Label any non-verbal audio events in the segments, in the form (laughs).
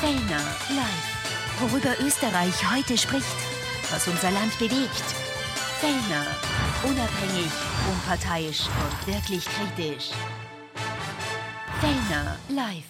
Fellner live. Worüber Österreich heute spricht, was unser Land bewegt. Fellner. Unabhängig, unparteiisch und wirklich kritisch. Fellner live.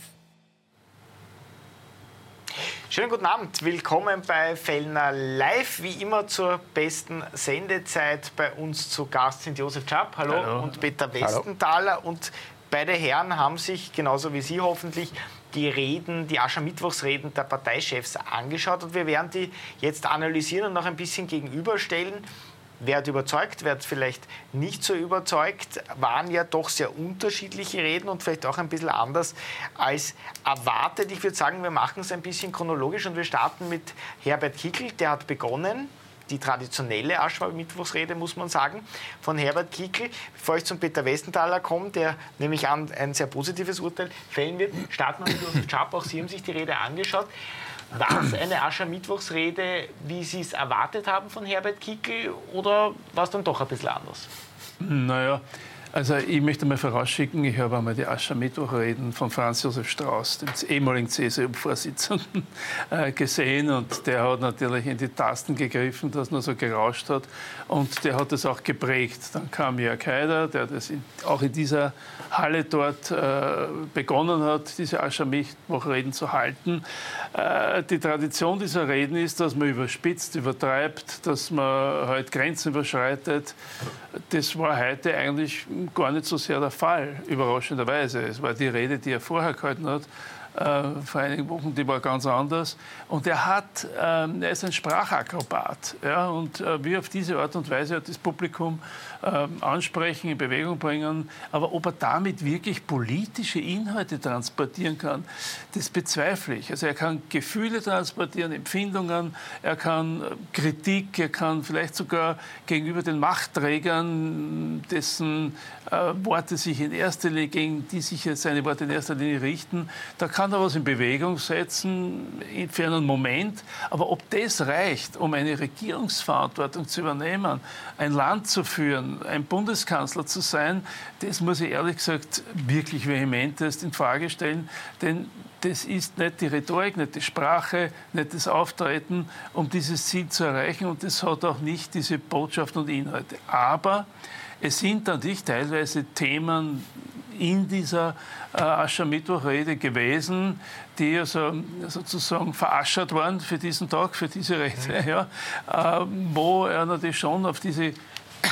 Schönen guten Abend, willkommen bei Fellner Live. Wie immer zur besten Sendezeit bei uns zu Gast sind Josef Schapp, hallo, hallo. und Peter Westenthaler. Hallo. Und beide Herren haben sich, genauso wie Sie hoffentlich, die Reden, die Aschermittwochsreden der Parteichefs angeschaut und wir werden die jetzt analysieren und noch ein bisschen gegenüberstellen. Wer hat überzeugt, wer hat vielleicht nicht so überzeugt, waren ja doch sehr unterschiedliche Reden und vielleicht auch ein bisschen anders als erwartet. Ich würde sagen, wir machen es ein bisschen chronologisch und wir starten mit Herbert Kickel, der hat begonnen die traditionelle Aschwab-Mittwochsrede, muss man sagen, von Herbert Kickl. Bevor ich zum Peter Westenthaler komme, der nämlich an ein sehr positives Urteil fällen wird, starten wir mit Josef Schapp. (laughs) Auch Sie haben sich die Rede angeschaut. War es eine Aschermittwochsrede, wie Sie es erwartet haben von Herbert Kickl, oder war es dann doch ein bisschen anders? Naja, also ich möchte mal vorausschicken, ich habe einmal die Aschermittwochreden von Franz Josef Strauß, dem ehemaligen CSU-Vorsitzenden, (laughs) äh, gesehen und der hat natürlich in die Tasten gegriffen, dass nur so gerauscht hat und der hat das auch geprägt. Dann kam Jörg Haider, der das in, auch in dieser Halle dort äh, begonnen hat, diese Aschermittwochreden zu halten. Äh, die Tradition dieser Reden ist, dass man überspitzt, übertreibt, dass man halt Grenzen überschreitet. Das war heute eigentlich gar nicht so sehr der Fall, überraschenderweise. Es war die Rede, die er vorher gehalten hat, äh, vor einigen Wochen, die war ganz anders. Und er, hat, ähm, er ist ein Sprachakrobat. Ja, und äh, wie auf diese Art und Weise hat das Publikum ansprechen, in Bewegung bringen. Aber ob er damit wirklich politische Inhalte transportieren kann, das bezweifle ich. Also er kann Gefühle transportieren, Empfindungen, er kann äh, Kritik, er kann vielleicht sogar gegenüber den Machtträgern, dessen äh, Worte sich in erster Linie, gegen die sich seine Worte in erster Linie richten, da kann er was in Bewegung setzen für einen Moment. Aber ob das reicht, um eine Regierungsverantwortung zu übernehmen, ein Land zu führen, ein Bundeskanzler zu sein, das muss ich ehrlich gesagt wirklich vehementest in Frage stellen. Denn das ist nicht die Rhetorik, nicht die Sprache, nicht das Auftreten, um dieses Ziel zu erreichen. Und das hat auch nicht diese Botschaft und Inhalte. Aber es sind natürlich teilweise Themen in dieser äh, Aschermittwochrede gewesen, die also sozusagen veraschert waren für diesen Tag, für diese Rede, ja, äh, wo er natürlich schon auf diese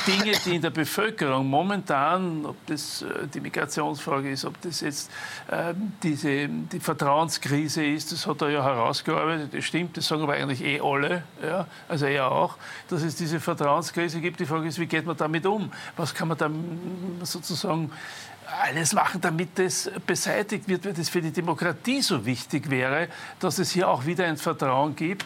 Dinge, die in der Bevölkerung momentan, ob das äh, die Migrationsfrage ist, ob das jetzt äh, diese, die Vertrauenskrise ist, das hat er ja herausgearbeitet, das stimmt, das sagen aber eigentlich eh alle, ja, also er auch, dass es diese Vertrauenskrise gibt. Die Frage ist, wie geht man damit um? Was kann man da sozusagen alles machen, damit das beseitigt wird, weil das für die Demokratie so wichtig wäre, dass es hier auch wieder ein Vertrauen gibt.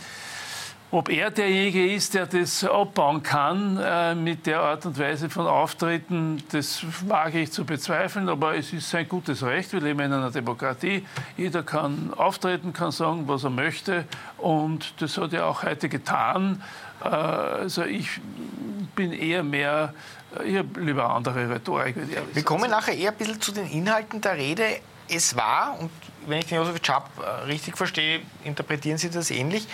Ob er derjenige ist, der das abbauen kann äh, mit der Art und Weise von Auftreten, das wage ich zu bezweifeln, aber es ist sein gutes Recht. Wir leben in einer Demokratie. Jeder kann auftreten, kann sagen, was er möchte und das hat er auch heute getan. Äh, also ich bin eher mehr, ich habe lieber andere Rhetorik. Wir kommen nachher eher ein bisschen zu den Inhalten der Rede. Es war, und wenn ich den Josef Schapp richtig verstehe, interpretieren Sie das ähnlich.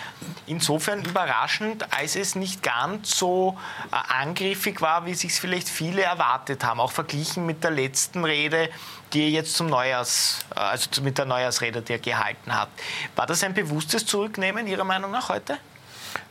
Insofern überraschend, als es nicht ganz so äh, angriffig war, wie sich vielleicht viele erwartet haben, auch verglichen mit der letzten Rede, die er jetzt zum Neujahrs, äh, also mit der Neujahrsrede, die er gehalten hat. War das ein bewusstes Zurücknehmen Ihrer Meinung nach heute?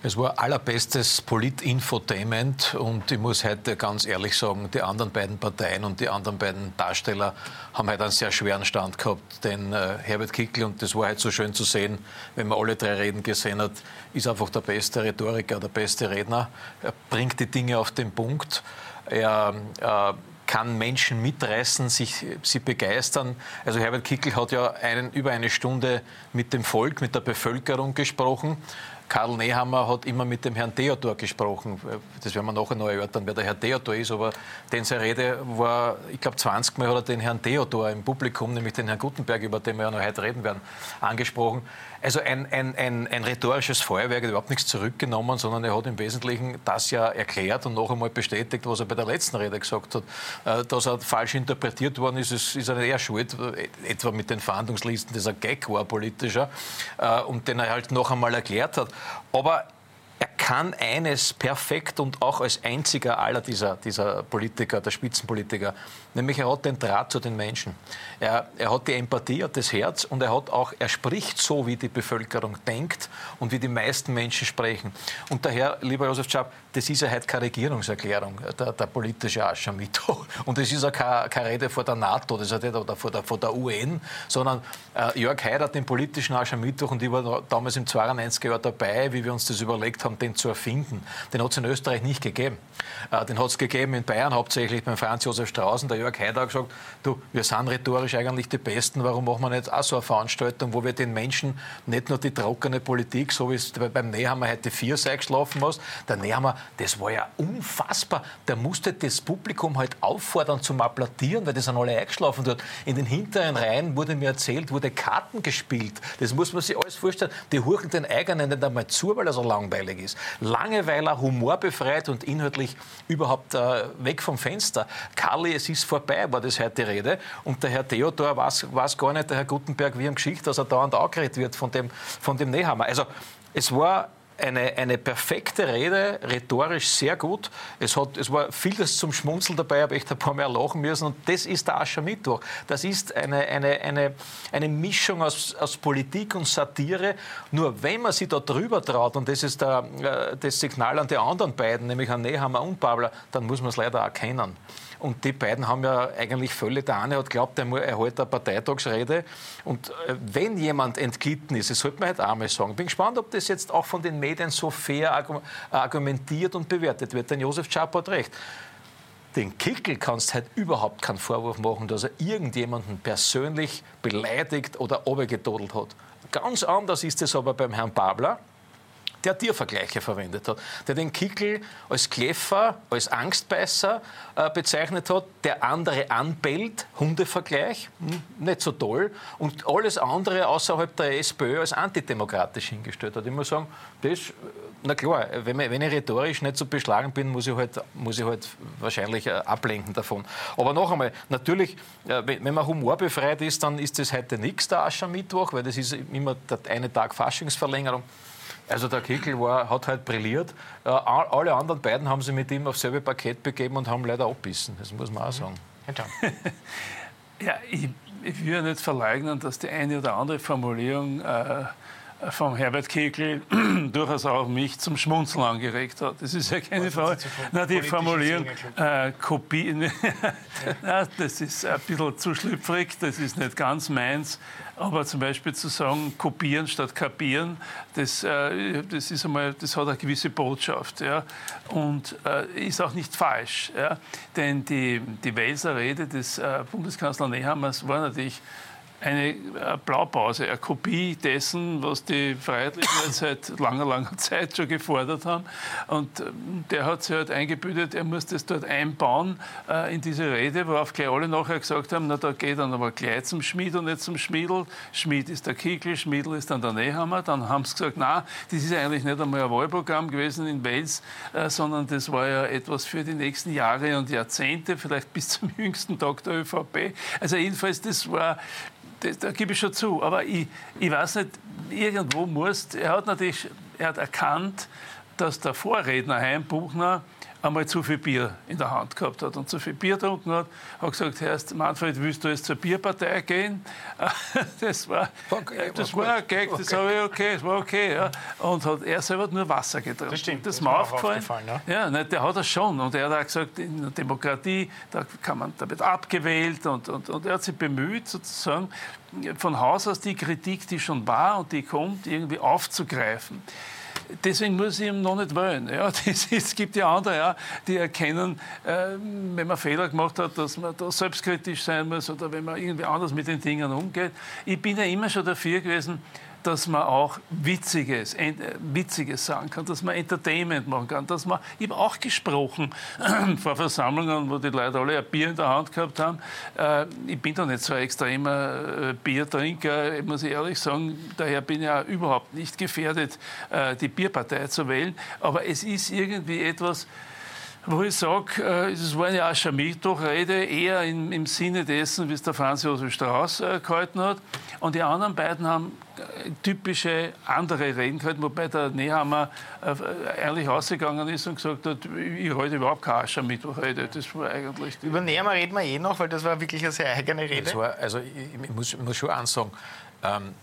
Es war allerbestes Polit-Infotainment und ich muss heute ganz ehrlich sagen, die anderen beiden Parteien und die anderen beiden Darsteller haben heute einen sehr schweren Stand gehabt. Denn äh, Herbert Kickl, und das war heute so schön zu sehen, wenn man alle drei Reden gesehen hat, ist einfach der beste Rhetoriker, der beste Redner. Er bringt die Dinge auf den Punkt. Er äh, kann Menschen mitreißen, sich, sie begeistern. Also Herbert Kickl hat ja einen, über eine Stunde mit dem Volk, mit der Bevölkerung gesprochen. Karl Nehammer hat immer mit dem Herrn Theodor gesprochen. Das werden wir nachher noch erörtern, wer der Herr Theodor ist. Aber denn seine Rede war, ich glaube, 20 Mal hat er den Herrn Theodor im Publikum, nämlich den Herrn Gutenberg, über den wir ja noch heute reden werden, angesprochen. Also ein, ein, ein, ein rhetorisches Feuerwerk, hat überhaupt nichts zurückgenommen, sondern er hat im Wesentlichen das ja erklärt und noch einmal bestätigt, was er bei der letzten Rede gesagt hat. Äh, dass er falsch interpretiert worden ist, ist, ist er nicht er schuld, etwa mit den Verhandlungslisten, das ein Gag war, politischer, äh, und den er halt noch einmal erklärt hat. Aber er kann eines perfekt und auch als einziger aller dieser, dieser Politiker, der Spitzenpolitiker, nämlich er hat den Draht zu den Menschen. Er, er hat die Empathie, hat das Herz und er hat auch, er spricht so, wie die Bevölkerung denkt und wie die meisten Menschen sprechen. Und daher, lieber Josef Schaab, das ist ja heute keine Regierungserklärung, der, der politische Aschermittwoch. (laughs) Und das ist ja keine, keine, Rede vor der NATO das ist nicht, oder vor der, vor der UN, sondern äh, Jörg Haidt hat den politischen Aschermittwoch und ich war damals im 92 Jahr dabei, wie wir uns das überlegt haben, den zu erfinden. Den hat es in Österreich nicht gegeben. Äh, den hat es gegeben in Bayern, hauptsächlich beim Franz Josef Straußen. Der Jörg Haidt hat gesagt, du, wir sind rhetorisch eigentlich die Besten, warum machen wir nicht auch so eine Veranstaltung, wo wir den Menschen nicht nur die trockene Politik, so wie es beim Nehammer heute vier geschlafen hast, der Nehammer das war ja unfassbar. Der musste das Publikum halt auffordern zum Applaudieren, weil die sind alle eingeschlafen dort. In den hinteren Reihen wurde mir erzählt, wurde Karten gespielt. Das muss man sich alles vorstellen. Die huchen den eigenen nicht einmal zu, weil er so langweilig ist. Langeweiler, humorbefreit und inhaltlich überhaupt äh, weg vom Fenster. Karli, es ist vorbei, war das heute die Rede. Und der Herr Theodor weiß, weiß gar nicht, der Herr Gutenberg, wie im Geschichte, dass er dauernd angeredet wird von dem, von dem Nehammer. Also es war eine, eine perfekte Rede, rhetorisch sehr gut. Es, hat, es war vieles zum Schmunzeln dabei, habe echt ein paar Mal lachen müssen. Und das ist der Aschermittwoch. Das ist eine, eine, eine, eine Mischung aus, aus Politik und Satire. Nur wenn man sich da drüber traut, und das ist der, äh, das Signal an die anderen beiden, nämlich an Nehammer und Pabler, dann muss man es leider erkennen. Und die beiden haben ja eigentlich völlig, der eine hat glaubt, er, er hält eine Parteitagsrede. Und äh, wenn jemand entglitten ist, das sollte man halt einmal sagen. Bin gespannt, ob das jetzt auch von den Medien so fair argumentiert und bewertet wird. Denn Josef Czap hat recht. Den Kickel kannst du halt überhaupt keinen Vorwurf machen, dass er irgendjemanden persönlich beleidigt oder obergedodelt hat. Ganz anders ist es aber beim Herrn Babler der Tiervergleiche verwendet hat, der den Kickel als Kläffer, als Angstbeißer äh, bezeichnet hat, der andere anbellt, Hundevergleich, hm, nicht so toll, und alles andere außerhalb der SPÖ als antidemokratisch hingestellt hat. Ich muss sagen, das, na klar, wenn, wenn ich rhetorisch nicht so beschlagen bin, muss ich halt, muss ich halt wahrscheinlich äh, ablenken davon. Aber noch einmal, natürlich, äh, wenn man humorbefreit ist, dann ist das heute nichts, der Aschermittwoch, weil das ist immer der eine Tag Faschingsverlängerung. Also der Kickel war, hat halt brilliert. Äh, alle anderen beiden haben sich mit ihm aufs selbe Paket begeben und haben leider abbissen. Das muss man auch sagen. (laughs) Ja, ich, ich will nicht verleugnen, dass die eine oder andere Formulierung äh, vom Herbert Kegel (clears throat) durchaus auch mich zum Schmunzeln angeregt hat. Das ist ja keine Frage. Na, die Formulierung äh, Kopie, (laughs) ja. das ist ein bisschen zu schlüpfrig, das ist nicht ganz meins. Aber zum Beispiel zu sagen, kopieren statt kapieren, das, äh, das, ist einmal, das hat eine gewisse Botschaft. Ja? Und äh, ist auch nicht falsch. Ja? Denn die, die Welser Rede des äh, Bundeskanzlers Nehammers war natürlich eine äh, Blaupause, eine Kopie dessen, was die Freiheitlichen (laughs) seit langer, langer Zeit schon gefordert haben. Und ähm, der hat sich halt eingebildet, er muss das dort einbauen äh, in diese Rede, worauf gleich alle nachher gesagt haben, na da geht dann aber gleich zum Schmied und nicht zum Schmiedel. Schmied ist der Kickel, Schmiedel ist dann der Nehammer. Dann haben sie gesagt, na, das ist eigentlich nicht einmal ein Wahlprogramm gewesen in Wales, äh, sondern das war ja etwas für die nächsten Jahre und Jahrzehnte, vielleicht bis zum (laughs) jüngsten Tag der ÖVP. Also jedenfalls, das war das, da gebe ich schon zu. Aber ich, ich weiß nicht, irgendwo muss, er hat natürlich er hat erkannt, dass der Vorredner Hein Buchner einmal zu viel Bier in der Hand gehabt hat und zu viel Bier getrunken hat, hat gesagt, Herr Manfred, willst du jetzt zur Bierpartei gehen? (laughs) Das war, okay, das war, war ein Gag, das okay. ich okay, das war okay. Ja. Und hat, er selber nur Wasser getrunken. Das stimmt, das, ist mir aufgefallen. Ja, ja der hat das schon. Und er hat auch gesagt, in der Demokratie, da, kann man, da wird abgewählt und, und, und er hat sich bemüht, sozusagen von Haus aus die Kritik, die schon war und die kommt, irgendwie aufzugreifen deswegen muss ich ihn noch nicht wählen. Ja, (laughs) das es gibt ja andere, ja, die erkennen, äh, wenn man Fehler gemacht hat, dass man da selbstkritisch sein muss oder wenn man irgendwie anders mit den Dingen umgeht. Ich bin ja immer schon dafür gewesen, dass man auch Witziges, äh, Witziges sagen kann, dass man Entertainment machen kann, dass man, ich habe auch gesprochen (clears throat) vor Versammlungen, wo die Leute alle ein Bier in der Hand gehabt haben. Äh, ich bin da nicht so ein extremer äh, Biertrinker, muss ich ehrlich sagen. Daher bin ich ja überhaupt nicht gefährdet, äh, die Bierpartei zu wählen. Aber es ist irgendwie etwas, wo ich sage, äh, es war eine Aschermittwoch-Rede, eher im, im, Sinne dessen, wie es der Franz Josef Strauß äh, gehalten hat. Und die anderen beiden haben äh, typische andere Reden gehalten, wobei der Nehammer äh, ehrlich ausgegangen ist und gesagt hat, ich halte überhaupt keine Aschermittwoch-Rede. Das war eigentlich... Über Nehammer reden wir eh noch, weil das war wirklich eine sehr eigene Rede. War, also ich, ich, muss, ich, muss, schon eins sagen, ähm,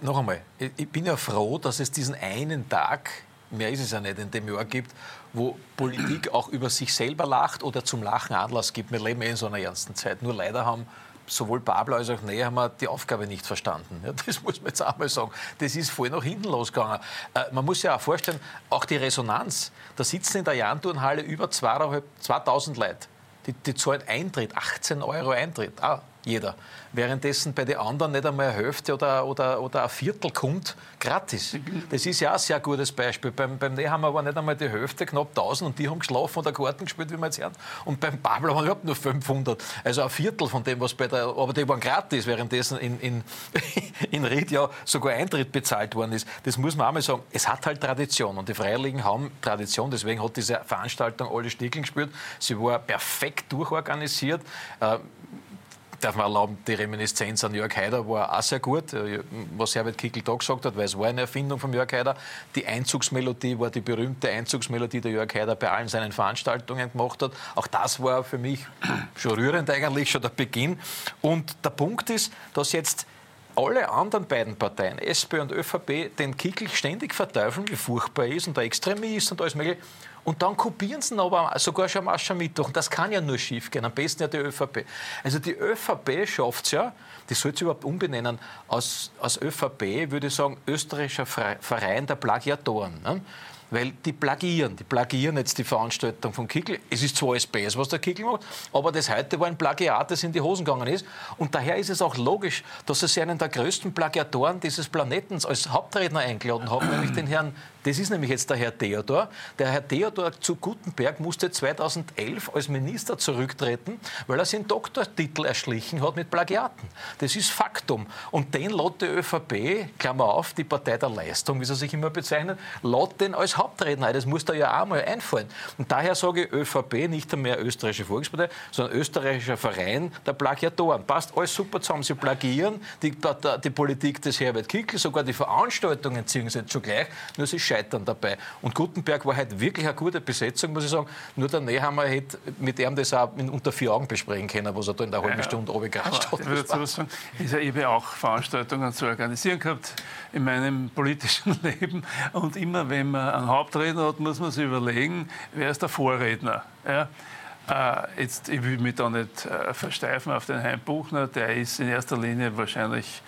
noch einmal, ich bin ja froh, dass es diesen einen Tag mehr ist es ja nicht in dem Jahr gibt, wo Politik auch über sich selber lacht oder zum Lachen Anlass gibt. Wir leben eh in so einer ernsten Zeit. Nur leider haben sowohl Pablo als auch Nähe haben die Aufgabe nicht verstanden. Ja, das (laughs) muss man jetzt einmal sagen. Das ist voll nach hinten losgegangen. Äh, man muss sich auch vorstellen, auch die Resonanz. Da sitzen in der Jahnturnhalle über 2000 Leute. Die, die zahlen Eintritt, 18 Euro Eintritt. Ah, jeder. Währenddessen bei den anderen nicht einmal eine Hälfte oder, oder, oder ein Viertel kommt gratis. Das ist ja auch ein sehr gutes Beispiel. Beim, beim Nehammer war nicht einmal die Hälfte, knapp 1000 und die haben geschlafen oder Karten gespielt, wie wir jetzt hören. Und beim Pablo waren überhaupt nur 500. Also ein Viertel von dem, was bei der, aber die waren gratis, währenddessen in, in, (laughs) in Ried ja sogar Eintritt bezahlt worden ist. Das muss man auch mal sagen. Es hat halt Tradition und die Freiwilligen haben Tradition. Deswegen hat diese Veranstaltung alle Stickeln gespielt. Sie war perfekt durchorganisiert. Darf man erlauben, die Reminiszenz an Jörg Haider war auch sehr gut, äh, was Herbert Kickel da gesagt hat, weil es war eine Erfindung von Jörg Haider. Die Einzugsmelodie war die berühmte Einzugsmelodie, die Jörg Haider bei allen seinen Veranstaltungen gemacht hat. Auch das war für mich (clears throat) schon rührend eigentlich, schon der Beginn. Und der Punkt ist, dass jetzt alle anderen beiden Parteien, SP und ÖVP, den Kickel ständig verteufeln, wie furchtbar er ist und der Extremist und alles mögliche. Und dann kopieren sie ihn aber sogar schon am Aschermittwoch. Und das kann ja nur schief gehen. Am besten ja die ÖVP. Also die ÖVP schafft es ja, die soll es überhaupt umbenennen, aus, aus ÖVP würde ich sagen, österreichischer Verein der Plagiatoren. Ne? Weil die plagieren. Die plagieren jetzt die Veranstaltung von Kickel. Es ist zwar SPS, was der Kickel macht, aber das heute war ein Plagiat, das in die Hosen gegangen ist. Und daher ist es auch logisch, dass sie einen der größten Plagiatoren dieses Planetens als Hauptredner eingeladen haben, nämlich den Herrn das ist nämlich jetzt der Herr Theodor. Der Herr Theodor zu Gutenberg musste 2011 als Minister zurücktreten, weil er seinen Doktortitel erschlichen hat mit Plagiaten. Das ist Faktum. Und den lädt die ÖVP, Klammer auf, die Partei der Leistung, wie sie sich immer bezeichnet, lädt den als Hauptredner. Das muss da ja auch mal einfallen. Und daher sage ich ÖVP, nicht mehr österreichische Volkspartei, sondern österreichischer Verein der Plagiatoren. Passt alles super zusammen. Sie plagieren die, die, die Politik des Herbert Kickl, sogar die Veranstaltungen ziehen sie jetzt schon gleich, nur sie Scheitern dabei. Und Gutenberg war halt wirklich eine gute Besetzung, muss ich sagen. Nur der Nehammer hätte mit ihm das auch unter vier Augen besprechen können, was er da in der halben ja, Stunde runtergerast hat. Ich habe auch Veranstaltungen zu organisieren gehabt in meinem politischen (laughs) Leben. Und immer, wenn man einen Hauptredner hat, muss man sich überlegen, wer ist der Vorredner. Ja? Äh, jetzt, ich will mich da nicht äh, versteifen auf den Hein Buchner, der ist in erster Linie wahrscheinlich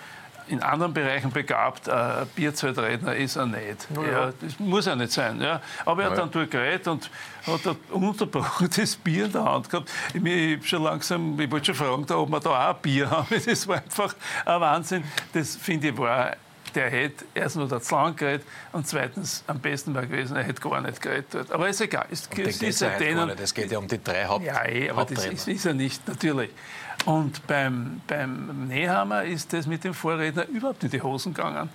in anderen Bereichen begabt, ein Bierzeltredner ist er nicht. Ja, ja. Das muss er nicht sein. Ja. Aber er hat dann durchgeredet und hat ein unterbrochenes (laughs) Bier in der Hand gehabt. Ich, ich schon langsam, ich wollte schon fragen, ob wir da auch ein Bier haben. (laughs) Das war einfach ein Wahnsinn. Das finde ich war der hätte erstens nur zu lang geredet und zweitens am besten war gewesen, er hätte gar nicht geredet Aber ist egal. Es, es ist ja denen, Es geht ja um die drei Haupt Ja, ey, aber das ist, ist er nicht, natürlich. Und beim, beim Nehammer ist das mit dem Vorredner überhaupt in die Hosen gegangen.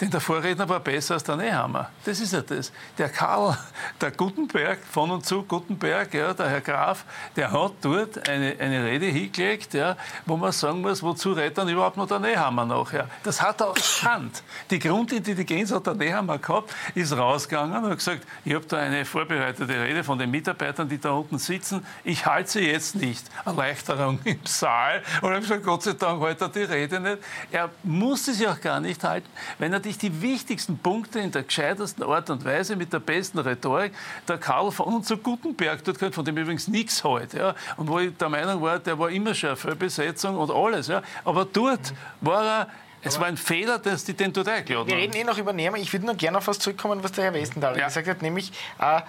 Denn der Vorredner war besser als der Nehammer. Das ist ja das. Der Karl, der Gutenberg, von und zu Gutenberg, ja, der Herr Graf, der hat dort eine, eine Rede hingelegt, ja, wo man sagen muss, wozu redet dann überhaupt noch der Nehammer nachher? Das hat er erkannt. Die Grundintelligenz hat der Nehammer gehabt, ist rausgegangen und hat gesagt, ich habe da eine vorbereitete Rede von den Mitarbeitern, die da unten sitzen. Ich halte sie jetzt nicht. Erleichterung (laughs) im Saal. Und ich habe gesagt, Gott sei Dank hält er die Rede nicht. Er musste sie auch gar nicht halten, wenn er die wirklich die wichtigsten Punkte in der gescheitesten Art und Weise mit der besten Rhetorik der Karl von uns zu Gutenberg dort gehört, von dem übrigens nichts halt. Ja, und wo ich der Meinung war, der war immer schon eine Besetzung und alles. Ja, aber dort war er es war ein Fehler, dass die den dort eingeladen Wir reden eh noch über Nehmer. Ich würde nur gerne auf was zurückkommen, was der Herr Westenthal ja. gesagt hat, nämlich, äh,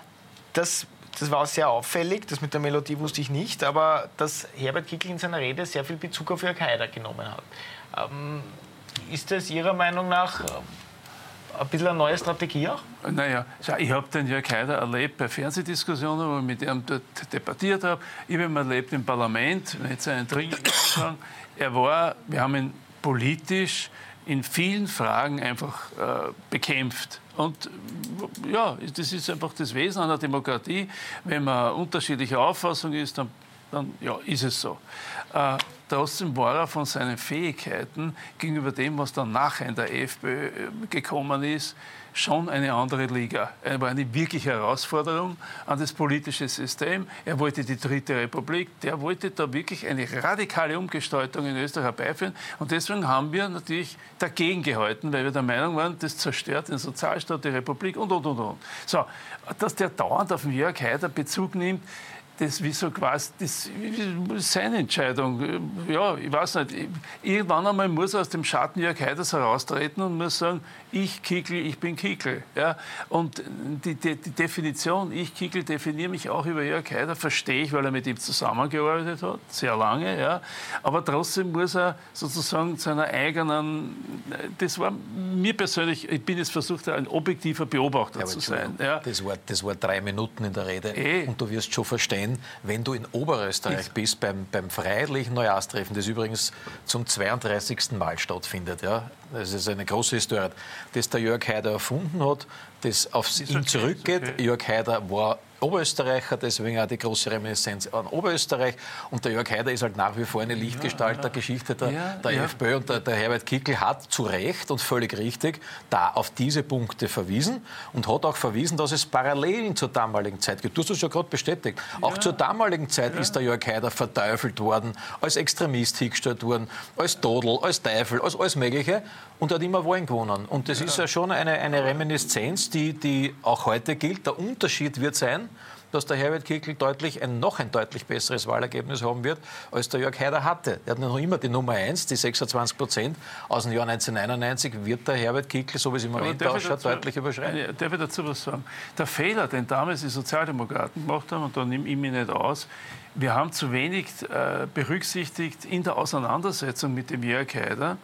dass das war sehr auffällig, das mit der Melodie wusste ich nicht, aber dass Herbert Kickl in seiner Rede sehr viel Bezug auf Jörg Haider genommen hat. Ähm, Ist das Ihrer Meinung nach ein bisschen eine neue Strategie auch? Naja, ich habe den Jörg Haider erlebt bei Fernsehdiskussionen, wo ich mit ihm dort debattiert habe. Ich habe ihn erlebt im Parlament, mit seinen dringenden Anfang. Er war, wir haben ihn politisch in vielen Fragen einfach äh, bekämpft. Und ja, das ist einfach das Wesen einer Demokratie. Wenn man unterschiedlicher Auffassung ist, dann, dann ja, ist es so. Äh, trotzdem war er von seinen Fähigkeiten gegenüber dem, was dann nachher in der FPÖ äh, gekommen ist, schon eine andere Liga. Er war eine wirkliche Herausforderung an das politische System. Er wollte die Dritte Republik. Der wollte da wirklich eine radikale Umgestaltung in Österreich herbeiführen. Und deswegen haben wir natürlich dagegen gehalten, weil wir der Meinung waren, das zerstört den Sozialstaat, die Republik und, und, und, und. So, dass der dauernd auf den Jörg Haider Bezug nimmt, das wie so quasi, das ist seine Entscheidung. Ja, ich weiß nicht. Irgendwann einmal muss er aus dem Schatten Jörg Heiders heraustreten und muss sagen, ich Kickel, ich bin Kickel. Ja? Und die, die, die Definition, ich Kickel, definiere mich auch über Jörg Haider, verstehe ich, weil er mit ihm zusammengearbeitet hat, sehr lange. Ja? Aber trotzdem muss er sozusagen seiner eigenen, das war mir persönlich, ich bin jetzt versucht, ein objektiver Beobachter ja, zu sein. Ja? Das, war, das war drei Minuten in der Rede e. und du wirst schon verstehen, wenn du in Oberösterreich ich bist, beim, beim Freiheitlichen Neujahrstreffen, das übrigens zum 32. Mal stattfindet. Ja? Das ist eine große Historie, das der Jörg Haider erfunden hat, das auf ihn zurückgeht. Jörg Haider war Oberösterreicher, deswegen auch die große Reminiszenz an Oberösterreich. Und der Jörg Haider ist halt nach wie vor eine Lichtgestalt ja, der Geschichte der, ja, der ja. FPÖ. Und der, der, Herbert Kickl hat zu Recht und völlig richtig da auf diese Punkte verwiesen und hat auch verwiesen, dass es Parallelen zur damaligen Zeit gibt. Du hast es ja gerade bestätigt. Auch zur damaligen Zeit ist der Jörg Haider verteufelt worden, als Extremist hingestellt worden, als Todel, als Teufel, als alles Mögliche und hat immer Wahlen gewonnen. Und das ist ja schon eine, eine Reminiszenz, die, die auch heute gilt. Der Unterschied wird sein, dass der Herbert Kickl deutlich ein noch ein deutlich besseres Wahlergebnis haben wird, als der Jörg Haider hatte. Er hat noch immer die Nummer 1, die 26 Prozent. Aus dem Jahr 1991 wird der Herbert Kickl, so wie es im Moment ausschaut, dazu, deutlich überschreiten. Darf ich dazu was sagen? Der Fehler, den damals die Sozialdemokraten gemacht haben, und da nehme ich mich nicht aus, wir haben zu wenig äh, berücksichtigt in der Auseinandersetzung mit dem Jörg Haider,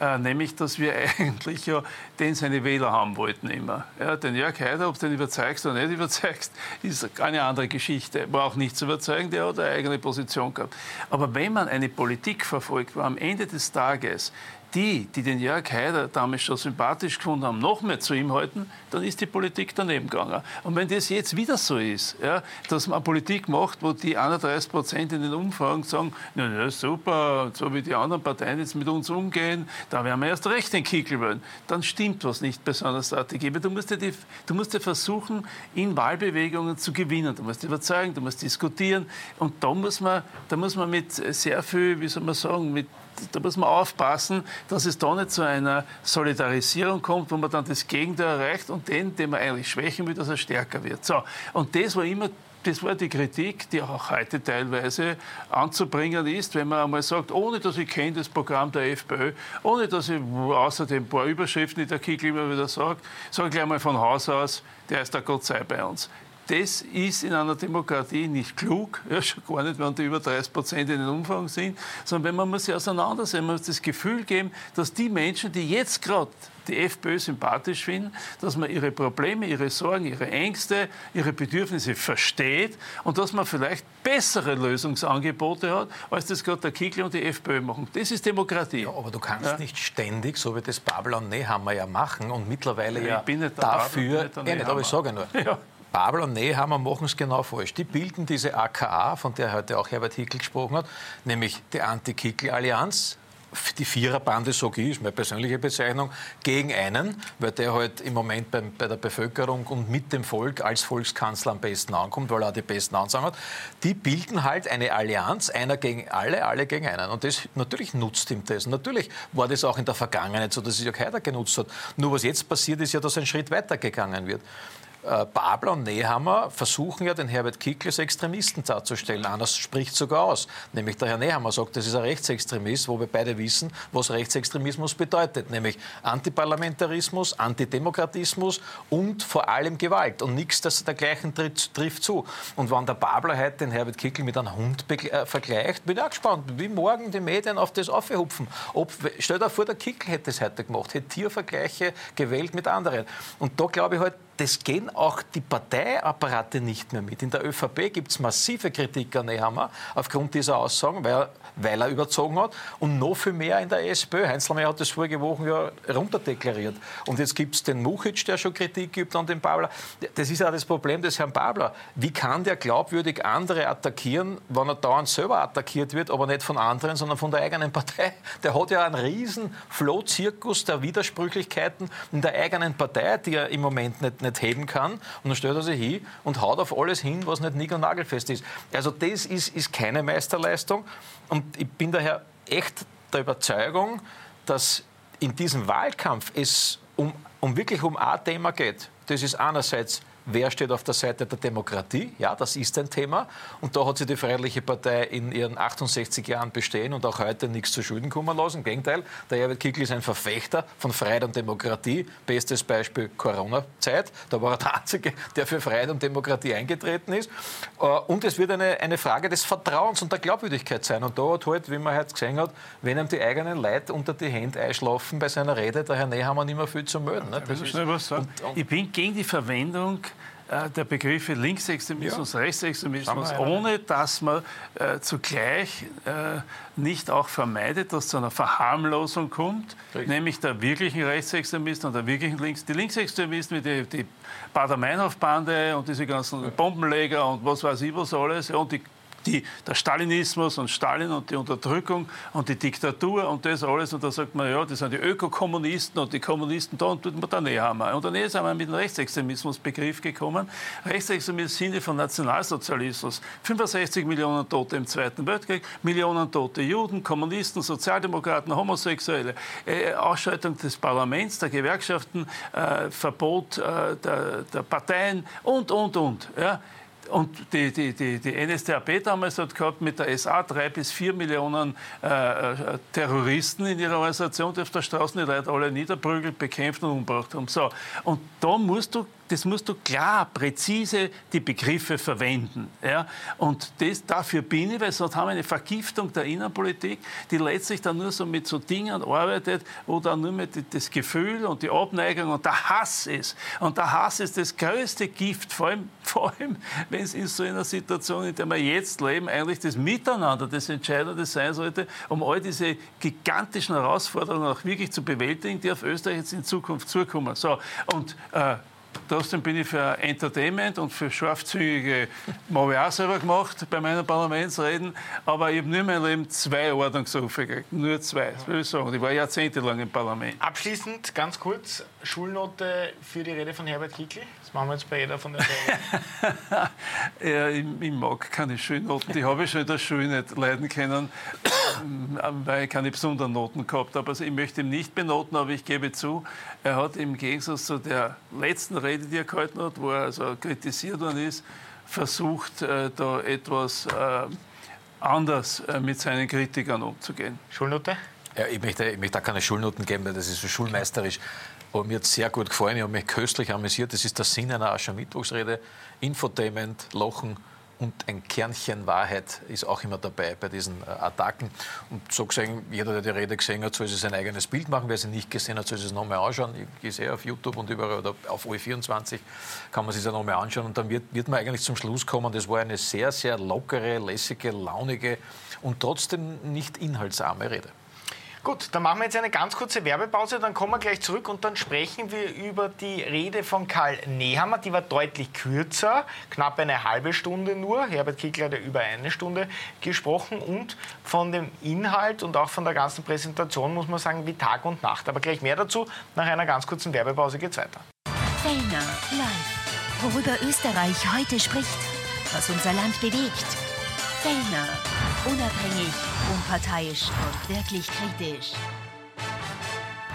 äh, nämlich, dass wir (laughs) eigentlich ja den seine Wähler haben wollten immer. Ja, den Jörg Haider, ob du den überzeugst oder nicht überzeugst, ist eine andere Geschichte. War auch nicht zu überzeugen, der hat eine eigene Position gehabt. Aber wenn man eine Politik verfolgt, wo am Ende des Tages die, die den Jörg Haider damals schon sympathisch gefunden haben, noch mehr zu ihm halten, dann ist die Politik daneben gegangen. Und wenn das jetzt wieder so ist, ja, dass man Politik macht, wo die 31 Prozent in den Umfragen sagen, na, na super, so wie die anderen Parteien jetzt mit uns umgehen, da werden wir erst recht den Kickel wollen, dann stimmt was nicht bei so Strategie. Du musst, ja die, du musst ja versuchen, in Wahlbewegungen zu gewinnen. Du musst überzeugen, du musst diskutieren. Und da muss man, da muss man mit sehr viel, wie soll man sagen, mit da muss man aufpassen, dass es da nicht zu einer Solidarisierung kommt, wo man dann das Gegenteil erreicht und den, den man eigentlich schwächen will, dass er stärker wird. So. Und das war immer das war die Kritik, die auch heute teilweise anzubringen ist, wenn man einmal sagt, ohne dass ich kenne das Programm der FPÖ, ohne dass ich außerdem ein paar Überschriften, die der Kickel immer wieder sagt, sage ich gleich mal von Haus aus, der ist der Gott sei bei uns das ist in einer Demokratie nicht klug, ja, schon gar nicht, wenn die über 30 Prozent in den Umfang sind, sondern wenn man muss sich auseinandersetzen, man muss das Gefühl geben, dass die Menschen, die jetzt gerade die FPÖ sympathisch finden, dass man ihre Probleme, ihre Sorgen, ihre Ängste, ihre Bedürfnisse versteht und dass man vielleicht bessere Lösungsangebote hat, als das gerade der Kickl und die FPÖ machen. Das ist Demokratie. Ja, aber du kannst ja. nicht ständig, so wie das Babel und Nehammer ja machen und mittlerweile ja, ja dafür, Babel, nicht, aber ich sage nur, ja. Babel und Nehammer machen es genau falsch. Die bilden diese AKA, von der heute auch Herbert Hickel gesprochen hat, nämlich die Anti-Kickel-Allianz, die Viererbande, so ist meine persönliche Bezeichnung, gegen einen, weil der halt im Moment bei, bei, der Bevölkerung und mit dem Volk als Volkskanzler am besten ankommt, weil er auch die besten Ansagen hat, die bilden halt eine Allianz, einer gegen alle, alle gegen einen. Und das natürlich nutzt ihm das. Natürlich war das auch in der Vergangenheit so, dass es ja keiner genutzt hat. Nur was jetzt passiert, ist ja, dass ein Schritt weitergegangen wird. Äh, Babler und Nehammer versuchen ja, den Herbert Kickl als Extremisten darzustellen. Anders spricht sogar aus. Nämlich der Herr Nehammer sagt, das ist ein Rechtsextremist, wo wir beide wissen, was Rechtsextremismus bedeutet. Nämlich Antiparlamentarismus, Antidemokratismus und vor allem Gewalt. Und nichts das dergleichen trifft, trifft zu. Und wenn der Babler heute den Herbert Kickl mit einem Hund äh, vergleicht, bin ich auch gespannt, wie morgen die Medien auf das aufhupfen. Ob, stell dir vor, der Kickl hätte es heute gemacht, hätte Tiervergleiche gewählt mit anderen. Und da glaube ich halt, das gehen auch die Parteiapparate nicht mehr mit. In der ÖVP gibt es massive Kritik an Nehammer aufgrund dieser Aussagen, weil, weil, er überzogen hat. Und noch viel mehr in der SPÖ. Heinzelmeier hat das vorige Woche ja runterdeklariert. Und jetzt gibt es den Muchic, der schon Kritik gibt an den Babler. Das ist ja das Problem des Herrn Babler. Wie kann der glaubwürdig andere attackieren, wenn er dauernd selber attackiert wird, aber nicht von anderen, sondern von der eigenen Partei? Der hat ja einen riesen Flohzirkus der Widersprüchlichkeiten in der eigenen Partei, die er im Moment nicht, nicht nicht heben kann. Und dann stellt er sich hin und haut auf alles hin, was nicht nick- und nagelfest ist. Also das ist, ist keine Meisterleistung. Und ich bin daher echt der Überzeugung, dass in diesem Wahlkampf es um, um wirklich um ein Thema geht. Das ist einerseits Wer steht auf der Seite der Demokratie? Ja, das ist ein Thema. Und da hat sich die Freiheitliche Partei in ihren 68 Jahren bestehen und auch heute nichts zu Schulden kommen lassen. Im Gegenteil, der Herbert Kickl ist ein Verfechter von Freiheit und Demokratie. Bestes Beispiel Corona-Zeit. Da war er der Einzige, der für Freiheit und Demokratie eingetreten ist. Äh, und es wird eine, eine Frage des Vertrauens und der Glaubwürdigkeit sein. Und da hat halt, wie man heute gesehen hat, wenn ihm die eigenen Leute unter die Hände einschlafen bei seiner Rede, der Herr Nehammer nicht mehr viel zu melden. Ne? Was sagen. Und, und ich bin gegen die Verwendung der Begriffe Linksextremismus, ja. Rechtsextremismus, ohne dass man äh, zugleich äh, nicht auch vermeidet, dass zu einer Verharmlosung kommt, Richtig. nämlich der wirklichen Rechtsextremisten und der wirklichen Links. Die Linksextremisten, wie die, die Bader-Meinhof-Bande und diese ganzen Bombenleger und was weiß ich was alles, und die die, der Stalinismus und Stalin und die Unterdrückung und die Diktatur und das alles. Und da sagt man, ja, das sind die Ökokommunisten und die Kommunisten da und dort da näher haben. Und dann sind wir mit dem Rechtsextremismusbegriff gekommen. Rechtsextremismus im Sinne von Nationalsozialismus. 65 Millionen Tote im Zweiten Weltkrieg, Millionen tote Juden, Kommunisten, Sozialdemokraten, Homosexuelle, äh, Ausschaltung des Parlaments, der Gewerkschaften, äh, Verbot äh, der, der, Parteien und, und, und. Ja. Und die, die, die, die NSDAP damals hat gehabt mit der SA drei bis vier Millionen äh, äh, Terroristen in ihrer Organisation, die auf der Straße die Leute alle niederprügelt, bekämpft und umgebracht haben. So. Und da musst du das musst du klar, präzise die Begriffe verwenden. Ja? Und das, dafür bin ich, weil sonst haben wir eine Vergiftung der Innenpolitik, die letztlich dann nur so mit so Dingen arbeitet, wo dann nur mit das Gefühl und die Abneigung und der Hass ist. Und der Hass ist das größte Gift, vor allem, (laughs) vor allem wenn es in so einer Situation, in der wir jetzt leben, eigentlich das Miteinander das Entscheidende sein sollte, um all diese gigantischen Herausforderungen auch wirklich zu bewältigen, die auf Österreich jetzt in Zukunft zukommen. So, und äh, Trotzdem bin ich für Entertainment und für scharfzügige, habe ich auch selber gemacht bei meinen Parlamentsreden, aber ich habe nur in meinem Leben zwei Ordnungsrufe gekriegt, nur zwei, das will ich sagen. Ich war jahrzehntelang im Parlament. Abschließend, ganz kurz, Schulnote für die Rede von Herbert Kickl? Das machen wir jetzt bei jeder von den (laughs) ja, ich, ich, mag keine Schulnoten, die habe ich schon in der Schule nicht leiden können, weil ich keine besonderen Noten gehabt habe. Also ich möchte ihn nicht benoten, aber ich gebe zu, er hat im Gegensatz zu der letzten Rede, die er gehalten hat, wo er also kritisiert worden ist, versucht, äh, da etwas äh, anders äh, mit seinen Kritikern umzugehen. Schulnote? Ja, ich möchte, ich möchte da keine Schulnoten geben, weil das ist so schulmeisterisch. Aber mir hat es sehr gut gefallen, ich habe mich köstlich amüsiert. Das ist der Sinn einer Aschermittwochsrede. Infotainment, Lachen und ein Kernchen Wahrheit ist auch immer dabei bei diesen äh, Attacken. Und so gesehen, jeder, der die Rede gesehen hat, soll sich sein eigenes Bild machen. Wer sie nicht gesehen hat, soll sich es nochmal anschauen. Ich sehe auf YouTube und überall oder auf OE24 kann man sich das nochmal anschauen. Und dann wird, wird man eigentlich zum Schluss kommen, das war eine sehr, sehr lockere, lässige, launige und trotzdem nicht inhaltsarme Rede. Gut, dann machen wir jetzt eine ganz kurze Werbepause, dann kommen wir gleich zurück und dann sprechen wir über die Rede von Karl Nehammer. Die war deutlich kürzer, knapp eine halbe Stunde nur. Herbert Kickler hat ja über eine Stunde gesprochen und von dem Inhalt und auch von der ganzen Präsentation muss man sagen wie Tag und Nacht. Aber gleich mehr dazu. Nach einer ganz kurzen Werbepause geht's weiter. Fellner live. Worüber Österreich heute spricht, was unser Land bewegt. Fellner Unabhängig, unparteiisch und wirklich kritisch.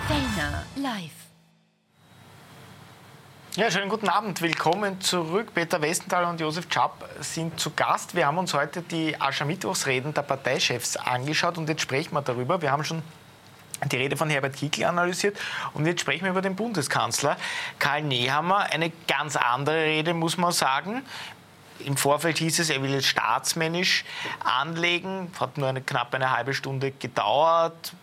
Fellner live. Ja, schönen guten Abend. Willkommen zurück. Peter Westenthaler und Josef Schapp sind zu Gast. Wir haben uns heute die Aschermittwochsreden der Parteichefs angeschaut und jetzt sprechen wir darüber. Wir haben schon die Rede von Herbert Kickl analysiert und jetzt sprechen wir über den Bundeskanzler Karl Nehammer. Eine ganz andere Rede, muss man sagen. Im Vorfeld hieß es, er will es staatsmännisch anlegen. Hat nur eine, knapp eine halbe Stunde gedauert.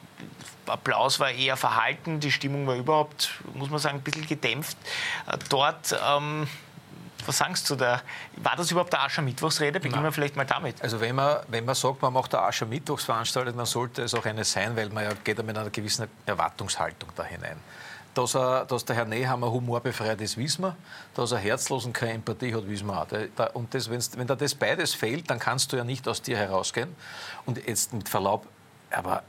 Applaus war eher verhalten, die Stimmung war überhaupt, muss man sagen, ein bisschen gedämpft äh, dort. Ähm, was sagst du da? War das überhaupt eine Aschermittwochsrede? Beginnen wir vielleicht mal damit. Also wenn man, wenn man sagt, man macht eine Aschermittwochsveranstaltung, dann sollte es auch eine sein, weil man ja geht mit einer gewissen Erwartungshaltung da hinein. Dass, er, dass der Herr Nehammer humorbefreit ist, wissen wir. Dass er herzlos und keine Empathie hat, wissen wir auch. Und das, wenn da das beides fehlt, dann kannst du ja nicht aus dir herausgehen. Und jetzt mit Verlaub, aber